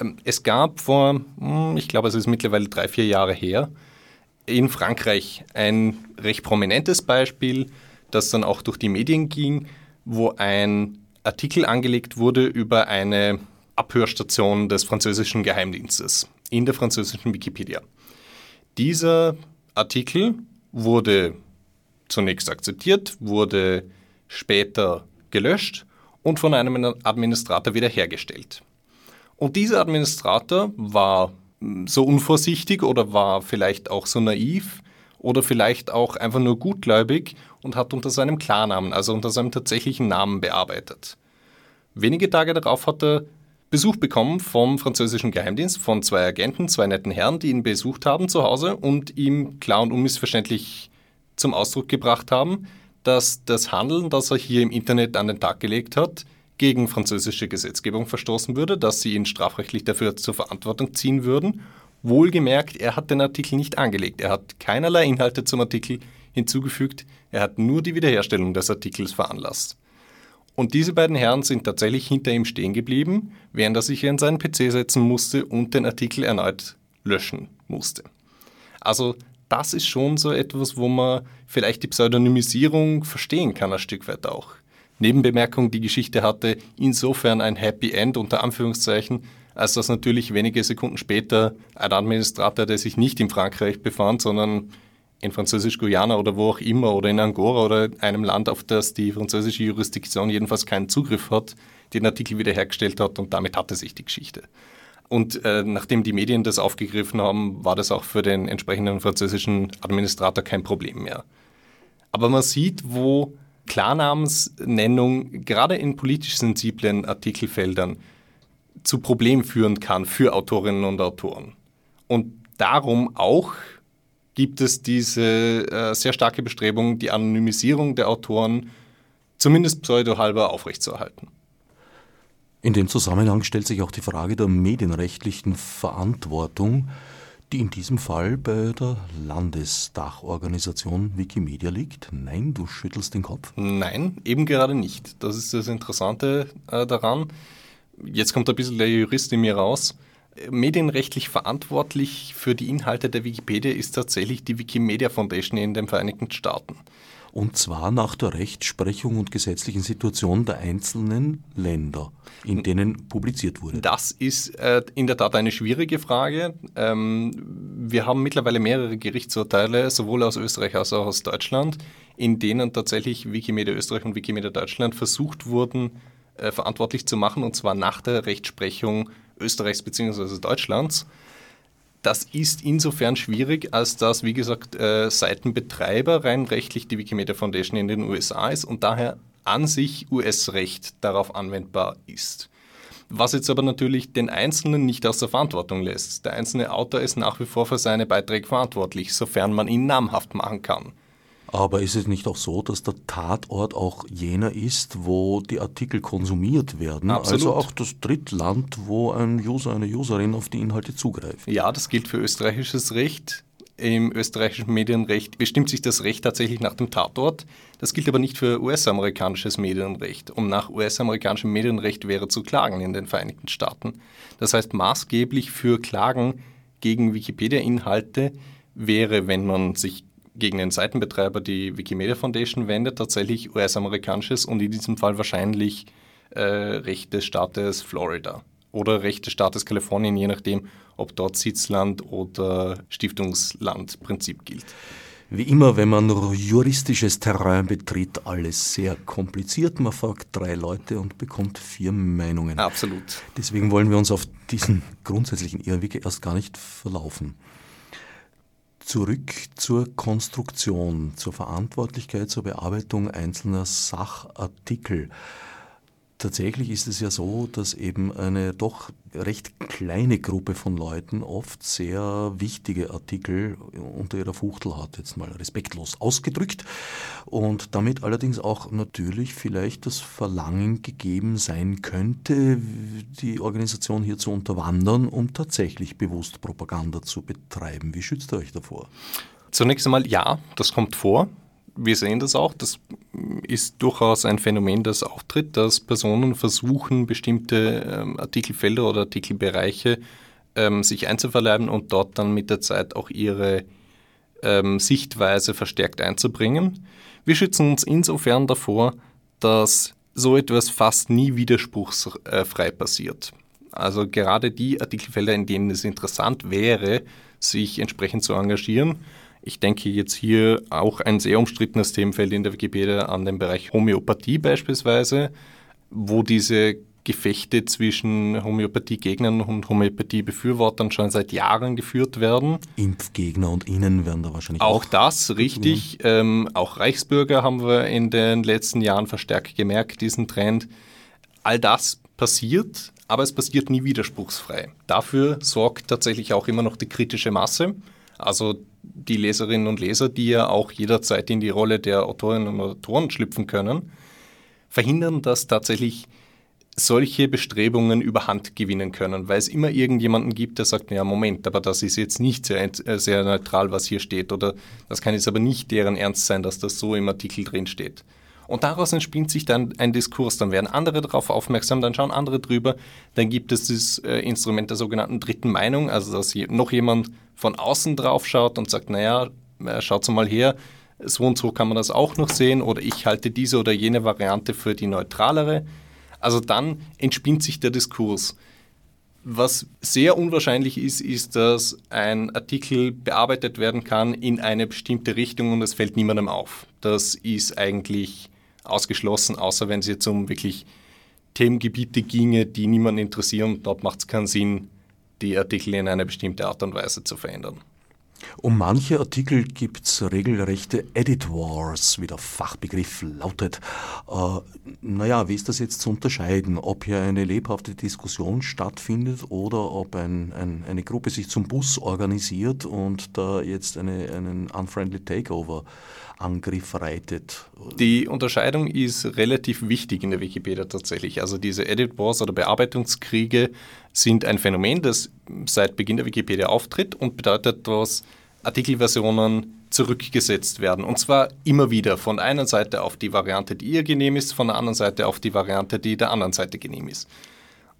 Ähm, es gab vor, hm, ich glaube, es ist mittlerweile drei, vier Jahre her, in Frankreich ein recht prominentes Beispiel, das dann auch durch die Medien ging, wo ein Artikel angelegt wurde über eine Abhörstation des französischen Geheimdienstes in der französischen Wikipedia. Dieser Artikel wurde zunächst akzeptiert, wurde später gelöscht und von einem Administrator wiederhergestellt. Und dieser Administrator war so unvorsichtig oder war vielleicht auch so naiv oder vielleicht auch einfach nur gutgläubig und hat unter seinem Klarnamen, also unter seinem tatsächlichen Namen bearbeitet. Wenige Tage darauf hat er Besuch bekommen vom französischen Geheimdienst, von zwei Agenten, zwei netten Herren, die ihn besucht haben zu Hause und ihm klar und unmissverständlich zum Ausdruck gebracht haben, dass das Handeln, das er hier im Internet an den Tag gelegt hat, gegen französische Gesetzgebung verstoßen würde, dass sie ihn strafrechtlich dafür zur Verantwortung ziehen würden. Wohlgemerkt, er hat den Artikel nicht angelegt. Er hat keinerlei Inhalte zum Artikel hinzugefügt. Er hat nur die Wiederherstellung des Artikels veranlasst. Und diese beiden Herren sind tatsächlich hinter ihm stehen geblieben, während er sich in seinen PC setzen musste und den Artikel erneut löschen musste. Also das ist schon so etwas, wo man vielleicht die Pseudonymisierung verstehen kann, ein Stück weit auch. Nebenbemerkung, die Geschichte hatte insofern ein Happy End unter Anführungszeichen, als dass natürlich wenige Sekunden später ein Administrator, der sich nicht in Frankreich befand, sondern in Französisch-Guyana oder wo auch immer oder in Angora oder einem Land, auf das die französische Jurisdiktion jedenfalls keinen Zugriff hat, den Artikel wiederhergestellt hat und damit hatte sich die Geschichte. Und äh, nachdem die Medien das aufgegriffen haben, war das auch für den entsprechenden französischen Administrator kein Problem mehr. Aber man sieht, wo Klarnamensnennung gerade in politisch sensiblen Artikelfeldern zu Problemen führen kann für Autorinnen und Autoren. Und darum auch gibt es diese äh, sehr starke Bestrebung, die Anonymisierung der Autoren zumindest pseudohalber aufrechtzuerhalten. In dem Zusammenhang stellt sich auch die Frage der medienrechtlichen Verantwortung, die in diesem Fall bei der Landesdachorganisation Wikimedia liegt. Nein, du schüttelst den Kopf. Nein, eben gerade nicht. Das ist das Interessante äh, daran. Jetzt kommt ein bisschen der Jurist in mir raus medienrechtlich verantwortlich für die Inhalte der Wikipedia ist tatsächlich die Wikimedia Foundation in den Vereinigten Staaten. Und zwar nach der Rechtsprechung und gesetzlichen Situation der einzelnen Länder, in denen publiziert wurde. Das ist äh, in der Tat eine schwierige Frage. Ähm, wir haben mittlerweile mehrere Gerichtsurteile, sowohl aus Österreich als auch aus Deutschland, in denen tatsächlich Wikimedia Österreich und Wikimedia Deutschland versucht wurden, äh, verantwortlich zu machen, und zwar nach der Rechtsprechung Österreichs bzw. Deutschlands. Das ist insofern schwierig, als dass, wie gesagt, äh, Seitenbetreiber rein rechtlich die Wikimedia Foundation in den USA ist und daher an sich US-Recht darauf anwendbar ist. Was jetzt aber natürlich den Einzelnen nicht aus der Verantwortung lässt. Der einzelne Autor ist nach wie vor für seine Beiträge verantwortlich, sofern man ihn namhaft machen kann. Aber ist es nicht auch so, dass der Tatort auch jener ist, wo die Artikel konsumiert werden? Absolut. Also auch das Drittland, wo ein User, eine Userin auf die Inhalte zugreift? Ja, das gilt für österreichisches Recht. Im österreichischen Medienrecht bestimmt sich das Recht tatsächlich nach dem Tatort. Das gilt aber nicht für US-amerikanisches Medienrecht. Um nach US-amerikanischem Medienrecht wäre zu klagen in den Vereinigten Staaten. Das heißt, maßgeblich für Klagen gegen Wikipedia-Inhalte wäre, wenn man sich gegen den Seitenbetreiber die Wikimedia Foundation wendet, tatsächlich US-amerikanisches und in diesem Fall wahrscheinlich äh, Recht des Staates Florida oder Recht des Staates Kalifornien, je nachdem, ob dort Sitzland oder Stiftungslandprinzip gilt. Wie immer, wenn man juristisches Terrain betritt, alles sehr kompliziert. Man fragt drei Leute und bekommt vier Meinungen. Absolut. Deswegen wollen wir uns auf diesen grundsätzlichen Irrweg erst gar nicht verlaufen. Zurück zur Konstruktion, zur Verantwortlichkeit, zur Bearbeitung einzelner Sachartikel. Tatsächlich ist es ja so, dass eben eine doch recht kleine Gruppe von Leuten oft sehr wichtige Artikel unter ihrer Fuchtel hat, jetzt mal respektlos ausgedrückt, und damit allerdings auch natürlich vielleicht das Verlangen gegeben sein könnte, die Organisation hier zu unterwandern, um tatsächlich bewusst Propaganda zu betreiben. Wie schützt ihr euch davor? Zunächst einmal ja, das kommt vor wir sehen das auch. Das ist durchaus ein Phänomen, das auftritt, dass Personen versuchen, bestimmte ähm, Artikelfelder oder Artikelbereiche ähm, sich einzuverleiben und dort dann mit der Zeit auch ihre ähm, Sichtweise verstärkt einzubringen. Wir schützen uns insofern davor, dass so etwas fast nie widerspruchsfrei passiert. Also gerade die Artikelfelder, in denen es interessant wäre, sich entsprechend zu engagieren, ich denke jetzt hier auch ein sehr umstrittenes Themenfeld in der Wikipedia an den Bereich Homöopathie beispielsweise, wo diese Gefechte zwischen Homöopathiegegnern und Homöopathiebefürwortern schon seit Jahren geführt werden. Impfgegner und Ihnen werden da wahrscheinlich auch. Auch das, richtig. Ähm, auch Reichsbürger haben wir in den letzten Jahren verstärkt gemerkt, diesen Trend. All das passiert, aber es passiert nie widerspruchsfrei. Dafür sorgt tatsächlich auch immer noch die kritische Masse. Also die Leserinnen und Leser, die ja auch jederzeit in die Rolle der Autorinnen und Autoren schlüpfen können, verhindern, dass tatsächlich solche Bestrebungen überhand gewinnen können, weil es immer irgendjemanden gibt, der sagt, ja Moment, aber das ist jetzt nicht sehr, äh, sehr neutral, was hier steht oder das kann jetzt aber nicht deren Ernst sein, dass das so im Artikel drin steht. Und daraus entspinnt sich dann ein Diskurs. Dann werden andere darauf aufmerksam, dann schauen andere drüber. Dann gibt es das äh, Instrument der sogenannten dritten Meinung, also dass noch jemand von außen drauf schaut und sagt, naja, äh, schaut mal her, so und so kann man das auch noch sehen oder ich halte diese oder jene Variante für die neutralere. Also dann entspinnt sich der Diskurs. Was sehr unwahrscheinlich ist, ist, dass ein Artikel bearbeitet werden kann in eine bestimmte Richtung und es fällt niemandem auf. Das ist eigentlich ausgeschlossen, außer wenn es jetzt um wirklich Themengebiete ginge, die niemanden interessieren. Dort macht es keinen Sinn, die Artikel in eine bestimmte Art und Weise zu verändern. Um manche Artikel gibt es regelrechte Edit Wars, wie der Fachbegriff lautet. Äh, naja, wie ist das jetzt zu unterscheiden? Ob hier eine lebhafte Diskussion stattfindet oder ob ein, ein, eine Gruppe sich zum Bus organisiert und da jetzt eine, einen Unfriendly Takeover Angriff reitet. Die Unterscheidung ist relativ wichtig in der Wikipedia tatsächlich. Also diese Edit Wars oder Bearbeitungskriege sind ein Phänomen, das seit Beginn der Wikipedia auftritt und bedeutet, dass Artikelversionen zurückgesetzt werden. Und zwar immer wieder von einer Seite auf die Variante, die ihr genehm ist, von der anderen Seite auf die Variante, die der anderen Seite genehm ist.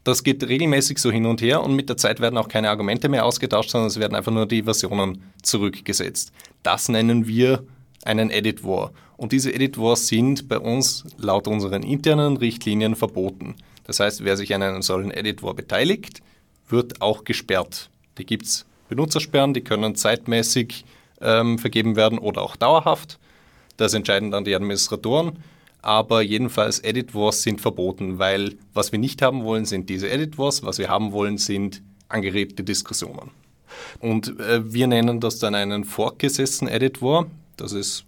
Das geht regelmäßig so hin und her und mit der Zeit werden auch keine Argumente mehr ausgetauscht, sondern es werden einfach nur die Versionen zurückgesetzt. Das nennen wir einen Edit War. Und diese Edit Wars sind bei uns laut unseren internen Richtlinien verboten. Das heißt, wer sich an einem solchen Edit War beteiligt, wird auch gesperrt. Da gibt es Benutzersperren, die können zeitmäßig ähm, vergeben werden oder auch dauerhaft. Das entscheiden dann die Administratoren. Aber jedenfalls Edit Wars sind verboten, weil was wir nicht haben wollen, sind diese Edit Wars. Was wir haben wollen, sind angeregte Diskussionen. Und äh, wir nennen das dann einen fortgesetzten Editor. Das ist,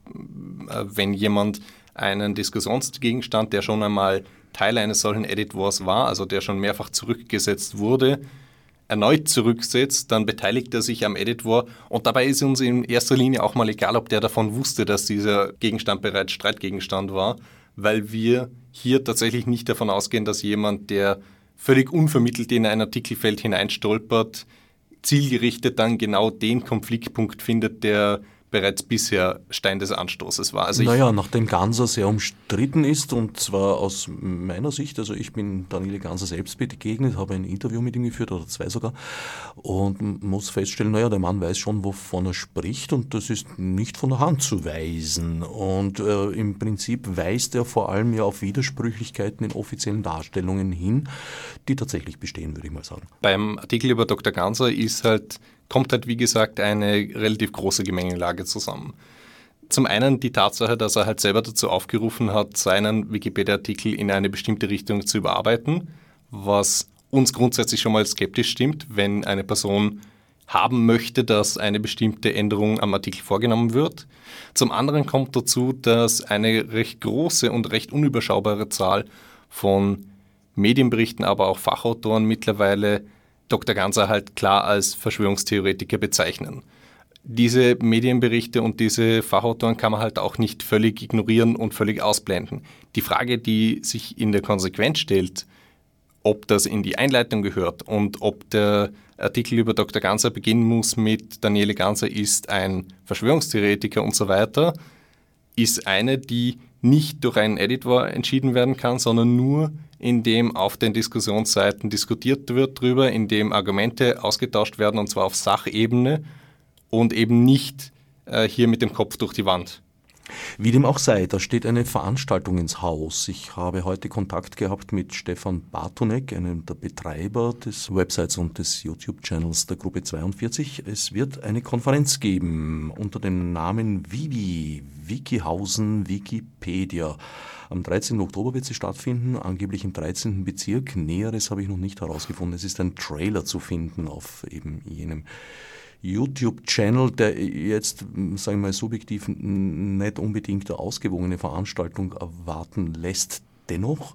äh, wenn jemand einen Diskussionsgegenstand, der schon einmal Teil eines solchen Editors war, also der schon mehrfach zurückgesetzt wurde, erneut zurücksetzt, dann beteiligt er sich am Editor und dabei ist uns in erster Linie auch mal egal, ob der davon wusste, dass dieser Gegenstand bereits Streitgegenstand war, weil wir hier tatsächlich nicht davon ausgehen, dass jemand, der völlig unvermittelt in ein Artikelfeld hineinstolpert, zielgerichtet dann genau den Konfliktpunkt findet, der bereits bisher Stein des Anstoßes war. Also naja, nachdem Ganser sehr umstritten ist und zwar aus meiner Sicht, also ich bin Daniele Ganser selbst begegnet, habe ein Interview mit ihm geführt oder zwei sogar und muss feststellen, naja, der Mann weiß schon, wovon er spricht und das ist nicht von der Hand zu weisen und äh, im Prinzip weist er vor allem ja auf Widersprüchlichkeiten in offiziellen Darstellungen hin, die tatsächlich bestehen, würde ich mal sagen. Beim Artikel über Dr. Ganser ist halt kommt halt, wie gesagt, eine relativ große Gemengelage zusammen. Zum einen die Tatsache, dass er halt selber dazu aufgerufen hat, seinen Wikipedia-Artikel in eine bestimmte Richtung zu überarbeiten, was uns grundsätzlich schon mal skeptisch stimmt, wenn eine Person haben möchte, dass eine bestimmte Änderung am Artikel vorgenommen wird. Zum anderen kommt dazu, dass eine recht große und recht unüberschaubare Zahl von Medienberichten, aber auch Fachautoren mittlerweile Dr. Ganser halt klar als Verschwörungstheoretiker bezeichnen. Diese Medienberichte und diese Fachautoren kann man halt auch nicht völlig ignorieren und völlig ausblenden. Die Frage, die sich in der Konsequenz stellt, ob das in die Einleitung gehört und ob der Artikel über Dr. Ganser beginnen muss mit Daniele Ganser ist ein Verschwörungstheoretiker und so weiter, ist eine, die nicht durch einen Editor entschieden werden kann, sondern nur in dem auf den Diskussionsseiten diskutiert wird darüber, in dem Argumente ausgetauscht werden und zwar auf Sachebene und eben nicht äh, hier mit dem Kopf durch die Wand. Wie dem auch sei, da steht eine Veranstaltung ins Haus. Ich habe heute Kontakt gehabt mit Stefan Bartonek, einem der Betreiber des Websites und des YouTube-Channels der Gruppe 42. Es wird eine Konferenz geben unter dem Namen Vivi, Wikihausen, Wikipedia. Am 13. Oktober wird sie stattfinden, angeblich im 13. Bezirk. Näheres habe ich noch nicht herausgefunden. Es ist ein Trailer zu finden auf eben jenem YouTube-Channel, der jetzt, sagen wir mal, subjektiv nicht unbedingt eine ausgewogene Veranstaltung erwarten lässt. Dennoch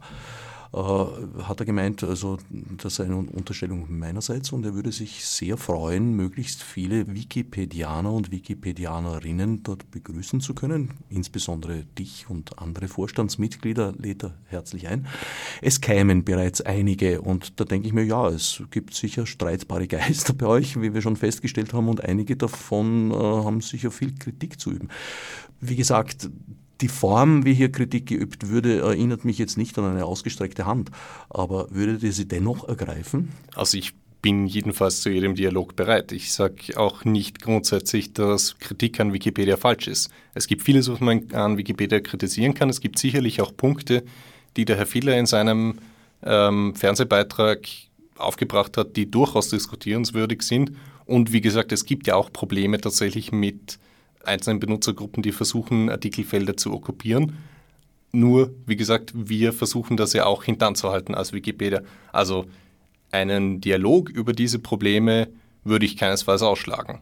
hat er gemeint, also das sei eine Unterstellung meinerseits und er würde sich sehr freuen, möglichst viele Wikipedianer und Wikipedianerinnen dort begrüßen zu können, insbesondere dich und andere Vorstandsmitglieder lädt er herzlich ein. Es kämen bereits einige und da denke ich mir, ja, es gibt sicher streitbare Geister bei euch, wie wir schon festgestellt haben und einige davon äh, haben sicher viel Kritik zu üben. Wie gesagt, die Form, wie hier Kritik geübt würde, erinnert mich jetzt nicht an eine ausgestreckte Hand. Aber würdet ihr sie dennoch ergreifen? Also ich bin jedenfalls zu jedem Dialog bereit. Ich sage auch nicht grundsätzlich, dass Kritik an Wikipedia falsch ist. Es gibt vieles, was man an Wikipedia kritisieren kann. Es gibt sicherlich auch Punkte, die der Herr Filler in seinem ähm, Fernsehbeitrag aufgebracht hat, die durchaus diskutierenswürdig sind. Und wie gesagt, es gibt ja auch Probleme tatsächlich mit einzelnen Benutzergruppen, die versuchen, Artikelfelder zu okkupieren. Nur, wie gesagt, wir versuchen das ja auch hintanzuhalten als Wikipedia. Also einen Dialog über diese Probleme würde ich keinesfalls ausschlagen.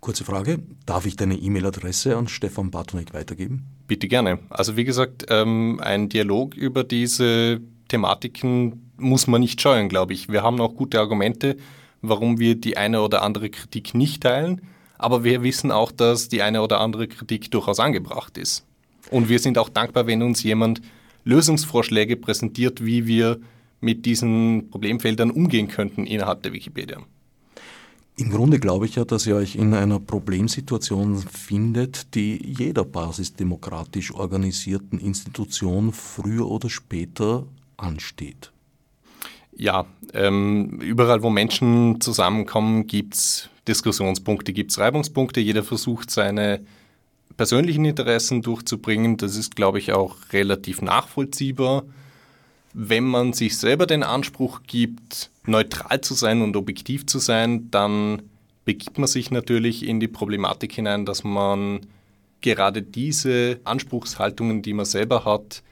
Kurze Frage, darf ich deine E-Mail-Adresse an Stefan Bartonek weitergeben? Bitte gerne. Also wie gesagt, ähm, ein Dialog über diese Thematiken muss man nicht scheuen, glaube ich. Wir haben auch gute Argumente, warum wir die eine oder andere Kritik nicht teilen. Aber wir wissen auch, dass die eine oder andere Kritik durchaus angebracht ist. Und wir sind auch dankbar, wenn uns jemand Lösungsvorschläge präsentiert, wie wir mit diesen Problemfeldern umgehen könnten innerhalb der Wikipedia. Im Grunde glaube ich ja, dass ihr euch in einer Problemsituation findet, die jeder basisdemokratisch organisierten Institution früher oder später ansteht. Ja, ähm, überall wo Menschen zusammenkommen, gibt es Diskussionspunkte, gibt es Reibungspunkte. Jeder versucht seine persönlichen Interessen durchzubringen. Das ist, glaube ich, auch relativ nachvollziehbar. Wenn man sich selber den Anspruch gibt, neutral zu sein und objektiv zu sein, dann begibt man sich natürlich in die Problematik hinein, dass man gerade diese Anspruchshaltungen, die man selber hat,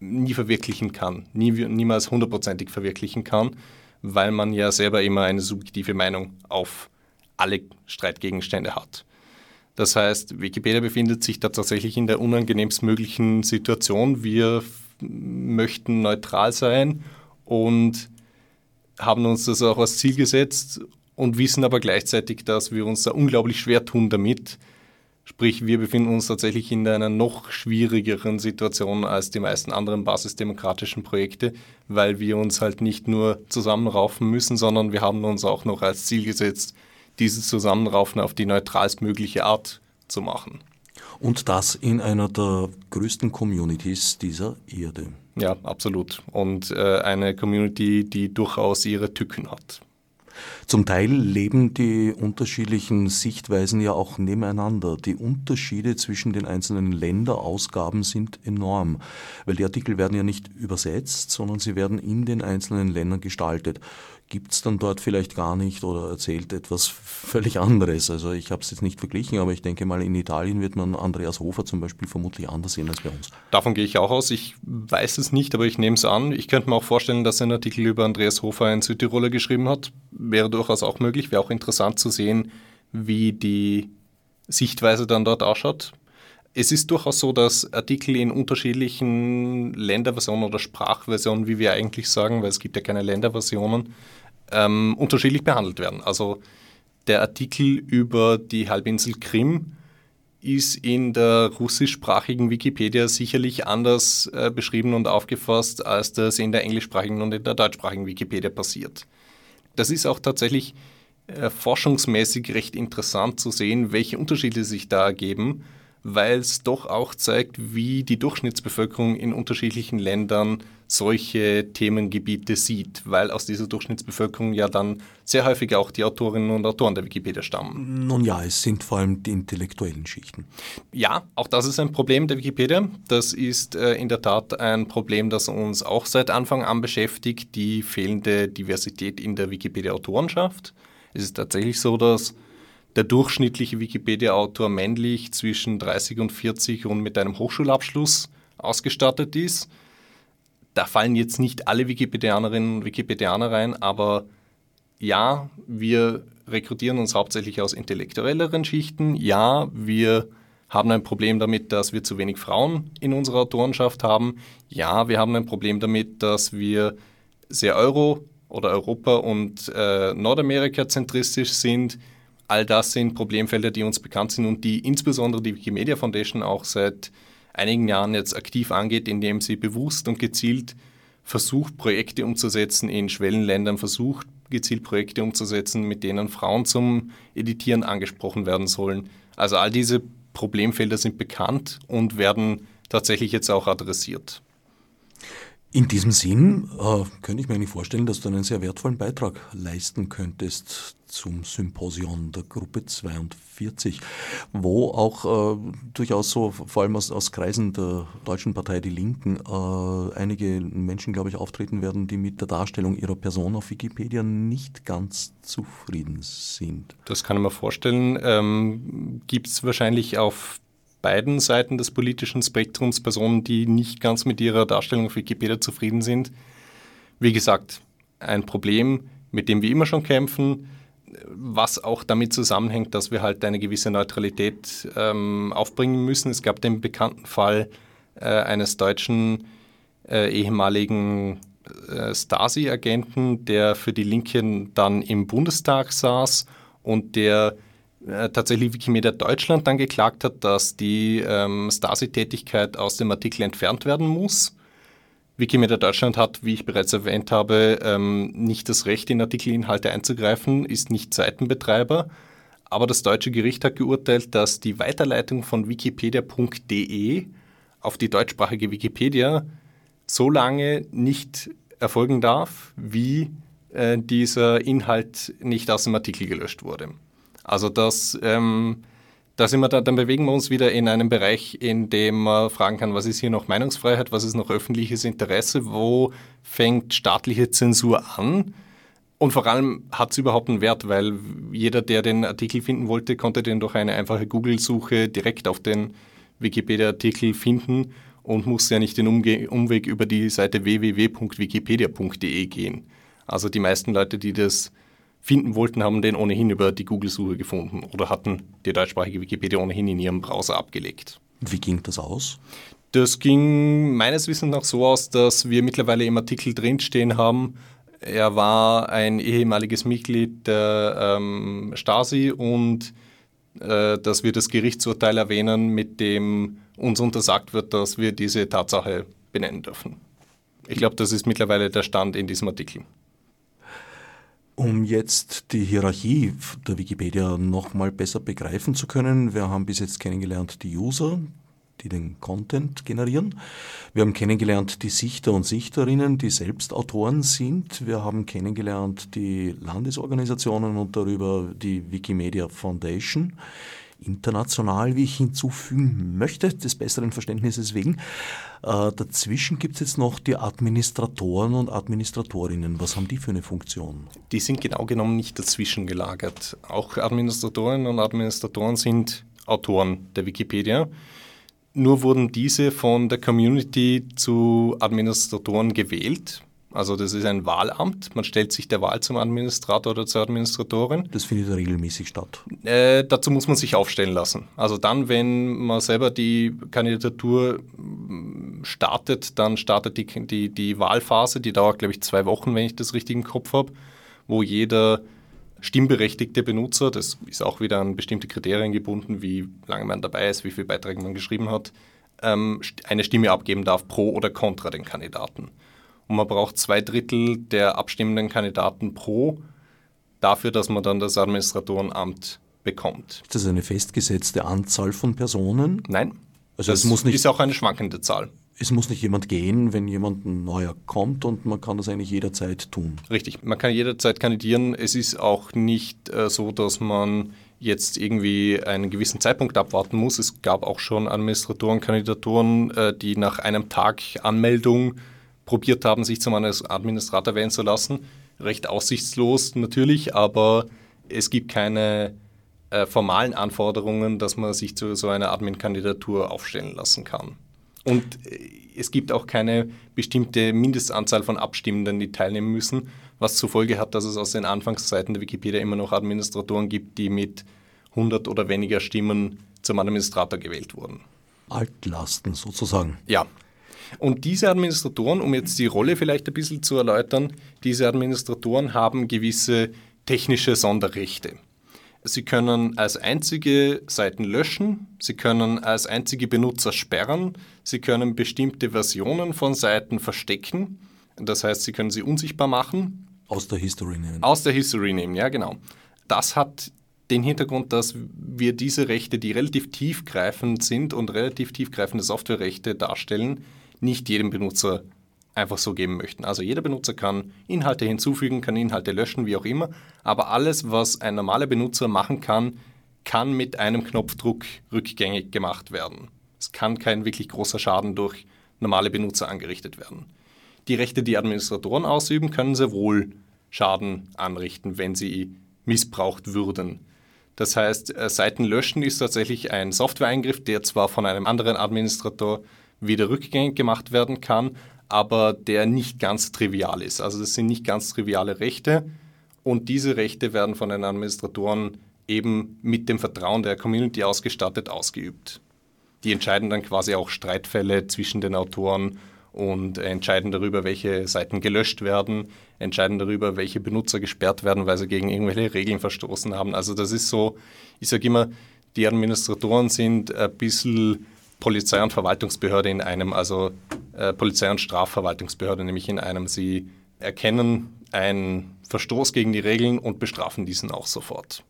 nie verwirklichen kann, nie, niemals hundertprozentig verwirklichen kann, weil man ja selber immer eine subjektive Meinung auf alle Streitgegenstände hat. Das heißt, Wikipedia befindet sich da tatsächlich in der unangenehmstmöglichen Situation. Wir möchten neutral sein und haben uns das auch als Ziel gesetzt und wissen aber gleichzeitig, dass wir uns da unglaublich schwer tun damit. Sprich, wir befinden uns tatsächlich in einer noch schwierigeren Situation als die meisten anderen basisdemokratischen Projekte, weil wir uns halt nicht nur zusammenraufen müssen, sondern wir haben uns auch noch als Ziel gesetzt, dieses Zusammenraufen auf die neutralstmögliche Art zu machen. Und das in einer der größten Communities dieser Erde. Ja, absolut. Und äh, eine Community, die durchaus ihre Tücken hat. Zum Teil leben die unterschiedlichen Sichtweisen ja auch nebeneinander. Die Unterschiede zwischen den einzelnen Länderausgaben sind enorm, weil die Artikel werden ja nicht übersetzt, sondern sie werden in den einzelnen Ländern gestaltet gibt es dann dort vielleicht gar nicht oder erzählt etwas völlig anderes. Also ich habe es jetzt nicht verglichen, aber ich denke mal, in Italien wird man Andreas Hofer zum Beispiel vermutlich anders sehen als bei uns. Davon gehe ich auch aus. Ich weiß es nicht, aber ich nehme es an. Ich könnte mir auch vorstellen, dass ein Artikel über Andreas Hofer in Südtiroler geschrieben hat. Wäre durchaus auch möglich. Wäre auch interessant zu sehen, wie die Sichtweise dann dort ausschaut. Es ist durchaus so, dass Artikel in unterschiedlichen Länderversionen oder Sprachversionen, wie wir eigentlich sagen, weil es gibt ja keine Länderversionen, ähm, unterschiedlich behandelt werden. Also der Artikel über die Halbinsel Krim ist in der russischsprachigen Wikipedia sicherlich anders äh, beschrieben und aufgefasst, als das in der englischsprachigen und in der deutschsprachigen Wikipedia passiert. Das ist auch tatsächlich äh, forschungsmäßig recht interessant zu sehen, welche Unterschiede sich da ergeben weil es doch auch zeigt, wie die Durchschnittsbevölkerung in unterschiedlichen Ländern solche Themengebiete sieht, weil aus dieser Durchschnittsbevölkerung ja dann sehr häufig auch die Autorinnen und Autoren der Wikipedia stammen. Nun ja, es sind vor allem die intellektuellen Schichten. Ja, auch das ist ein Problem der Wikipedia. Das ist äh, in der Tat ein Problem, das uns auch seit Anfang an beschäftigt, die fehlende Diversität in der Wikipedia-Autorenschaft. Es ist tatsächlich so, dass der durchschnittliche Wikipedia-Autor männlich zwischen 30 und 40 und mit einem Hochschulabschluss ausgestattet ist. Da fallen jetzt nicht alle Wikipedianerinnen und Wikipedianer rein, aber ja, wir rekrutieren uns hauptsächlich aus intellektuelleren Schichten. Ja, wir haben ein Problem damit, dass wir zu wenig Frauen in unserer Autorenschaft haben. Ja, wir haben ein Problem damit, dass wir sehr Euro- oder Europa- und äh, Nordamerika-zentristisch sind all das sind Problemfelder, die uns bekannt sind und die insbesondere die Wikimedia Foundation auch seit einigen Jahren jetzt aktiv angeht, indem sie bewusst und gezielt versucht, Projekte umzusetzen in Schwellenländern, versucht, gezielt Projekte umzusetzen, mit denen Frauen zum Editieren angesprochen werden sollen. Also all diese Problemfelder sind bekannt und werden tatsächlich jetzt auch adressiert. In diesem Sinn äh, könnte ich mir eigentlich vorstellen, dass du einen sehr wertvollen Beitrag leisten könntest zum Symposion der Gruppe 42, wo auch äh, durchaus so, vor allem aus, aus, Kreisen der Deutschen Partei Die Linken, äh, einige Menschen, glaube ich, auftreten werden, die mit der Darstellung ihrer Person auf Wikipedia nicht ganz zufrieden sind. Das kann ich mir vorstellen. Ähm, Gibt es wahrscheinlich auf beiden Seiten des politischen Spektrums Personen, die nicht ganz mit ihrer Darstellung auf Wikipedia zufrieden sind. Wie gesagt, ein Problem, mit dem wir immer schon kämpfen, was auch damit zusammenhängt, dass wir halt eine gewisse Neutralität ähm, aufbringen müssen. Es gab den bekannten Fall äh, eines deutschen äh, ehemaligen äh, Stasi-Agenten, der für die Linken dann im Bundestag saß und der äh, tatsächlich Wikimedia Deutschland dann geklagt hat, dass die ähm, Stasi-Tätigkeit aus dem Artikel entfernt werden muss. Wikimedia Deutschland hat, wie ich bereits erwähnt habe, ähm, nicht das Recht, in Artikelinhalte einzugreifen, ist nicht Seitenbetreiber. Aber das deutsche Gericht hat geurteilt, dass die Weiterleitung von wikipedia.de auf die deutschsprachige Wikipedia so lange nicht erfolgen darf, wie äh, dieser Inhalt nicht aus dem Artikel gelöscht wurde. Also das, ähm, da sind wir da, dann bewegen wir uns wieder in einem Bereich, in dem man fragen kann, was ist hier noch Meinungsfreiheit, was ist noch öffentliches Interesse, wo fängt staatliche Zensur an? Und vor allem hat es überhaupt einen Wert, weil jeder, der den Artikel finden wollte, konnte den durch eine einfache Google-Suche direkt auf den Wikipedia-Artikel finden und musste ja nicht den Umge Umweg über die Seite www.wikipedia.de gehen. Also die meisten Leute, die das finden wollten, haben den ohnehin über die Google-Suche gefunden oder hatten die deutschsprachige Wikipedia ohnehin in ihrem Browser abgelegt. Wie ging das aus? Das ging meines Wissens nach so aus, dass wir mittlerweile im Artikel drinstehen haben, er war ein ehemaliges Mitglied der ähm, Stasi und äh, dass wir das Gerichtsurteil erwähnen, mit dem uns untersagt wird, dass wir diese Tatsache benennen dürfen. Ich glaube, das ist mittlerweile der Stand in diesem Artikel. Um jetzt die Hierarchie der Wikipedia nochmal besser begreifen zu können, wir haben bis jetzt kennengelernt die User, die den Content generieren. Wir haben kennengelernt die Sichter und Sichterinnen, die selbst Autoren sind. Wir haben kennengelernt die Landesorganisationen und darüber die Wikimedia Foundation. International, wie ich hinzufügen möchte, des besseren Verständnisses wegen. Äh, dazwischen gibt es jetzt noch die Administratoren und Administratorinnen. Was haben die für eine Funktion? Die sind genau genommen nicht dazwischen gelagert. Auch Administratorinnen und Administratoren sind Autoren der Wikipedia. Nur wurden diese von der Community zu Administratoren gewählt. Also das ist ein Wahlamt. Man stellt sich der Wahl zum Administrator oder zur Administratorin. Das findet regelmäßig statt. Äh, dazu muss man sich aufstellen lassen. Also dann, wenn man selber die Kandidatur mm, startet, dann startet die, die, die Wahlphase. Die dauert, glaube ich, zwei Wochen, wenn ich das richtig im Kopf habe, wo jeder stimmberechtigte Benutzer, das ist auch wieder an bestimmte Kriterien gebunden, wie lange man dabei ist, wie viele Beiträge man geschrieben hat, ähm, eine Stimme abgeben darf pro oder contra den Kandidaten. Und man braucht zwei Drittel der abstimmenden Kandidaten pro dafür, dass man dann das Administratorenamt bekommt. Ist das eine festgesetzte Anzahl von Personen? Nein. Also das es muss nicht, ist auch eine schwankende Zahl es muss nicht jemand gehen, wenn jemand neuer kommt und man kann das eigentlich jederzeit tun. Richtig, man kann jederzeit kandidieren. Es ist auch nicht äh, so, dass man jetzt irgendwie einen gewissen Zeitpunkt abwarten muss. Es gab auch schon Administratorenkandidaturen, äh, die nach einem Tag Anmeldung probiert haben, sich zum Administrator wählen zu lassen. Recht aussichtslos natürlich, aber es gibt keine äh, formalen Anforderungen, dass man sich zu so einer Admin-Kandidatur aufstellen lassen kann. Und äh, es gibt auch keine bestimmte Mindestanzahl von Abstimmenden, die teilnehmen müssen, was zur Folge hat, dass es aus den Anfangszeiten der Wikipedia immer noch Administratoren gibt, die mit 100 oder weniger Stimmen zum Administrator gewählt wurden. Altlasten sozusagen. Ja. Und diese Administratoren, um jetzt die Rolle vielleicht ein bisschen zu erläutern, diese Administratoren haben gewisse technische Sonderrechte. Sie können als einzige Seiten löschen, Sie können als einzige Benutzer sperren, Sie können bestimmte Versionen von Seiten verstecken, das heißt, Sie können sie unsichtbar machen. Aus der History nehmen. Aus der History nehmen, ja genau. Das hat den Hintergrund, dass wir diese Rechte, die relativ tiefgreifend sind und relativ tiefgreifende Softwarerechte darstellen, nicht jedem Benutzer einfach so geben möchten. Also jeder Benutzer kann Inhalte hinzufügen, kann Inhalte löschen, wie auch immer, aber alles, was ein normaler Benutzer machen kann, kann mit einem Knopfdruck rückgängig gemacht werden. Es kann kein wirklich großer Schaden durch normale Benutzer angerichtet werden. Die Rechte, die Administratoren ausüben, können sehr wohl Schaden anrichten, wenn sie missbraucht würden. Das heißt, äh, Seiten löschen ist tatsächlich ein Softwareeingriff, der zwar von einem anderen Administrator wieder rückgängig gemacht werden kann, aber der nicht ganz trivial ist. Also das sind nicht ganz triviale Rechte und diese Rechte werden von den Administratoren eben mit dem Vertrauen der Community ausgestattet ausgeübt. Die entscheiden dann quasi auch Streitfälle zwischen den Autoren und entscheiden darüber, welche Seiten gelöscht werden, entscheiden darüber, welche Benutzer gesperrt werden, weil sie gegen irgendwelche Regeln verstoßen haben. Also das ist so, ich sage immer, die Administratoren sind ein bisschen Polizei- und Verwaltungsbehörde in einem, also äh, Polizei- und Strafverwaltungsbehörde nämlich in einem. Sie erkennen einen Verstoß gegen die Regeln und bestrafen diesen auch sofort.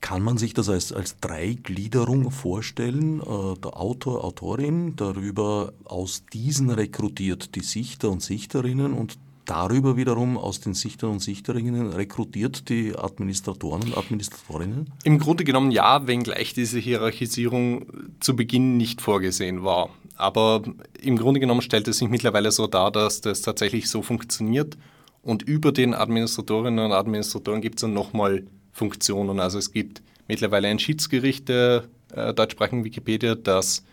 Kann man sich das als, als Dreigliederung vorstellen? Äh, der Autor, Autorin, darüber aus diesen rekrutiert die Sichter und Sichterinnen und darüber wiederum aus den Sichtern und Sichterinnen rekrutiert die Administratoren und Administratorinnen? Im Grunde genommen ja, wenngleich diese Hierarchisierung zu Beginn nicht vorgesehen war. Aber im Grunde genommen stellt es sich mittlerweile so dar, dass das tatsächlich so funktioniert. Und über den Administratorinnen und Administratoren gibt es dann nochmal Funktionen. Also es gibt mittlerweile ein Schiedsgericht der äh, deutschsprachigen Wikipedia, das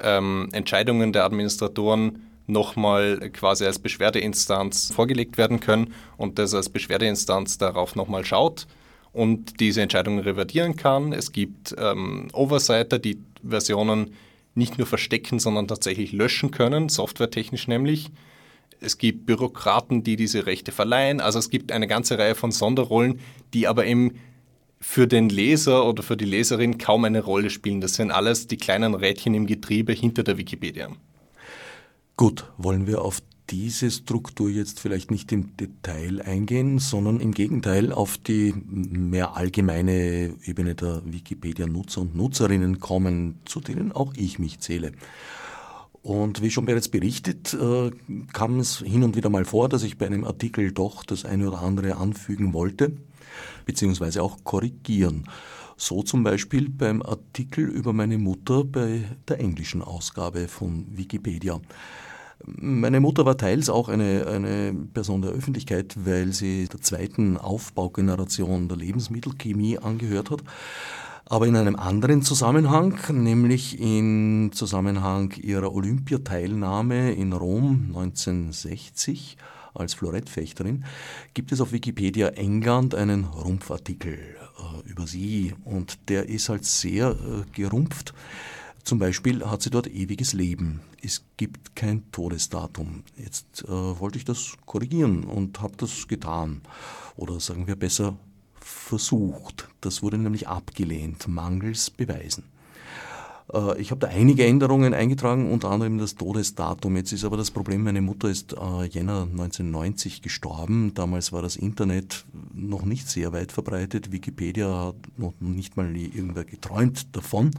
ähm, Entscheidungen der Administratoren nochmal quasi als Beschwerdeinstanz vorgelegt werden können und das als Beschwerdeinstanz darauf nochmal schaut und diese Entscheidung revidieren kann. Es gibt ähm, Oversighter, die Versionen nicht nur verstecken, sondern tatsächlich löschen können, softwaretechnisch nämlich. Es gibt Bürokraten, die diese Rechte verleihen. Also es gibt eine ganze Reihe von Sonderrollen, die aber eben für den Leser oder für die Leserin kaum eine Rolle spielen. Das sind alles die kleinen Rädchen im Getriebe hinter der Wikipedia. Gut, wollen wir auf diese Struktur jetzt vielleicht nicht im Detail eingehen, sondern im Gegenteil auf die mehr allgemeine Ebene der Wikipedia-Nutzer und Nutzerinnen kommen, zu denen auch ich mich zähle. Und wie schon bereits berichtet, äh, kam es hin und wieder mal vor, dass ich bei einem Artikel doch das eine oder andere anfügen wollte, beziehungsweise auch korrigieren. So zum Beispiel beim Artikel über meine Mutter bei der englischen Ausgabe von Wikipedia. Meine Mutter war teils auch eine, eine Person der Öffentlichkeit, weil sie der zweiten Aufbaugeneration der Lebensmittelchemie angehört hat. Aber in einem anderen Zusammenhang, nämlich in Zusammenhang ihrer Olympiateilnahme in Rom 1960 als Florettfechterin, gibt es auf Wikipedia England einen Rumpfartikel äh, über sie und der ist halt sehr äh, gerumpft. Zum Beispiel hat sie dort ewiges Leben. Es gibt kein Todesdatum. Jetzt äh, wollte ich das korrigieren und habe das getan. Oder sagen wir besser versucht. Das wurde nämlich abgelehnt, mangels Beweisen. Äh, ich habe da einige Änderungen eingetragen, unter anderem das Todesdatum. Jetzt ist aber das Problem, meine Mutter ist äh, Jänner 1990 gestorben. Damals war das Internet noch nicht sehr weit verbreitet. Wikipedia hat noch nicht mal irgendwer geträumt davon.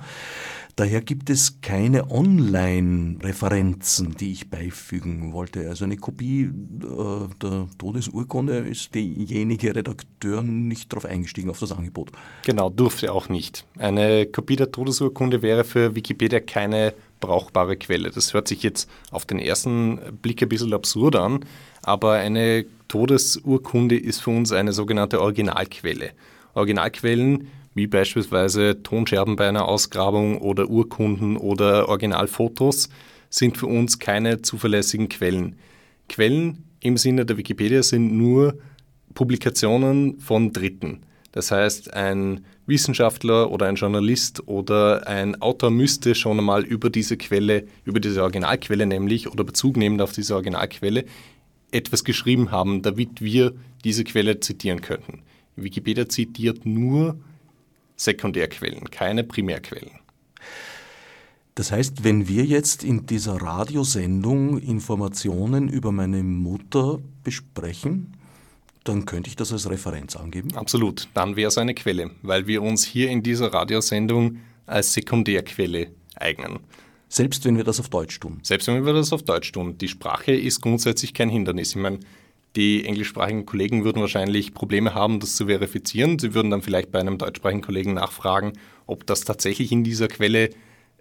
Daher gibt es keine Online-Referenzen, die ich beifügen wollte. Also eine Kopie äh, der Todesurkunde ist derjenige Redakteur nicht darauf eingestiegen, auf das Angebot. Genau, durfte auch nicht. Eine Kopie der Todesurkunde wäre für Wikipedia keine brauchbare Quelle. Das hört sich jetzt auf den ersten Blick ein bisschen absurd an, aber eine Todesurkunde ist für uns eine sogenannte Originalquelle. Originalquellen wie beispielsweise Tonscherben bei einer Ausgrabung oder Urkunden oder Originalfotos, sind für uns keine zuverlässigen Quellen. Quellen im Sinne der Wikipedia sind nur Publikationen von Dritten. Das heißt, ein Wissenschaftler oder ein Journalist oder ein Autor müsste schon einmal über diese Quelle, über diese Originalquelle nämlich oder Bezug nehmend auf diese Originalquelle etwas geschrieben haben, damit wir diese Quelle zitieren könnten. Wikipedia zitiert nur Sekundärquellen, keine Primärquellen. Das heißt, wenn wir jetzt in dieser Radiosendung Informationen über meine Mutter besprechen, dann könnte ich das als Referenz angeben? Absolut, dann wäre es eine Quelle, weil wir uns hier in dieser Radiosendung als Sekundärquelle eignen. Selbst wenn wir das auf Deutsch tun? Selbst wenn wir das auf Deutsch tun. Die Sprache ist grundsätzlich kein Hindernis. Ich meine, die englischsprachigen Kollegen würden wahrscheinlich Probleme haben, das zu verifizieren. Sie würden dann vielleicht bei einem deutschsprachigen Kollegen nachfragen, ob das tatsächlich in dieser Quelle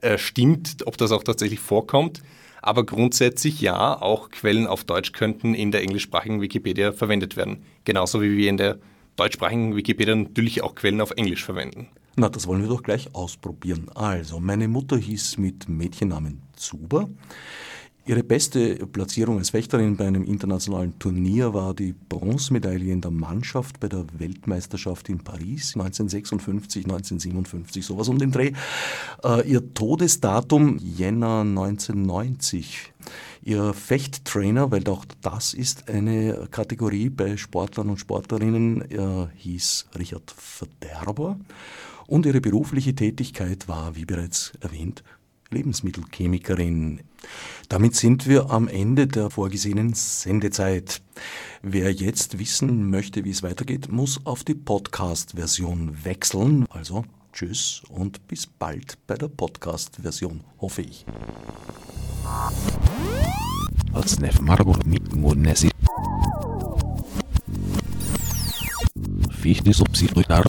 äh, stimmt, ob das auch tatsächlich vorkommt. Aber grundsätzlich ja, auch Quellen auf Deutsch könnten in der englischsprachigen Wikipedia verwendet werden. Genauso wie wir in der deutschsprachigen Wikipedia natürlich auch Quellen auf Englisch verwenden. Na, das wollen wir doch gleich ausprobieren. Also, meine Mutter hieß mit Mädchennamen Zuber. Ihre beste Platzierung als Fechterin bei einem internationalen Turnier war die Bronzemedaille in der Mannschaft bei der Weltmeisterschaft in Paris 1956, 1957, sowas um den Dreh. Äh, ihr Todesdatum Jänner 1990. Ihr Fechttrainer, weil auch das ist eine Kategorie bei Sportlern und Sportlerinnen, hieß Richard Verderber. Und ihre berufliche Tätigkeit war, wie bereits erwähnt, Lebensmittelchemikerin. Damit sind wir am Ende der vorgesehenen Sendezeit. Wer jetzt wissen möchte, wie es weitergeht, muss auf die Podcast-Version wechseln. Also tschüss und bis bald bei der Podcast-Version, hoffe ich. Fichte subsidiar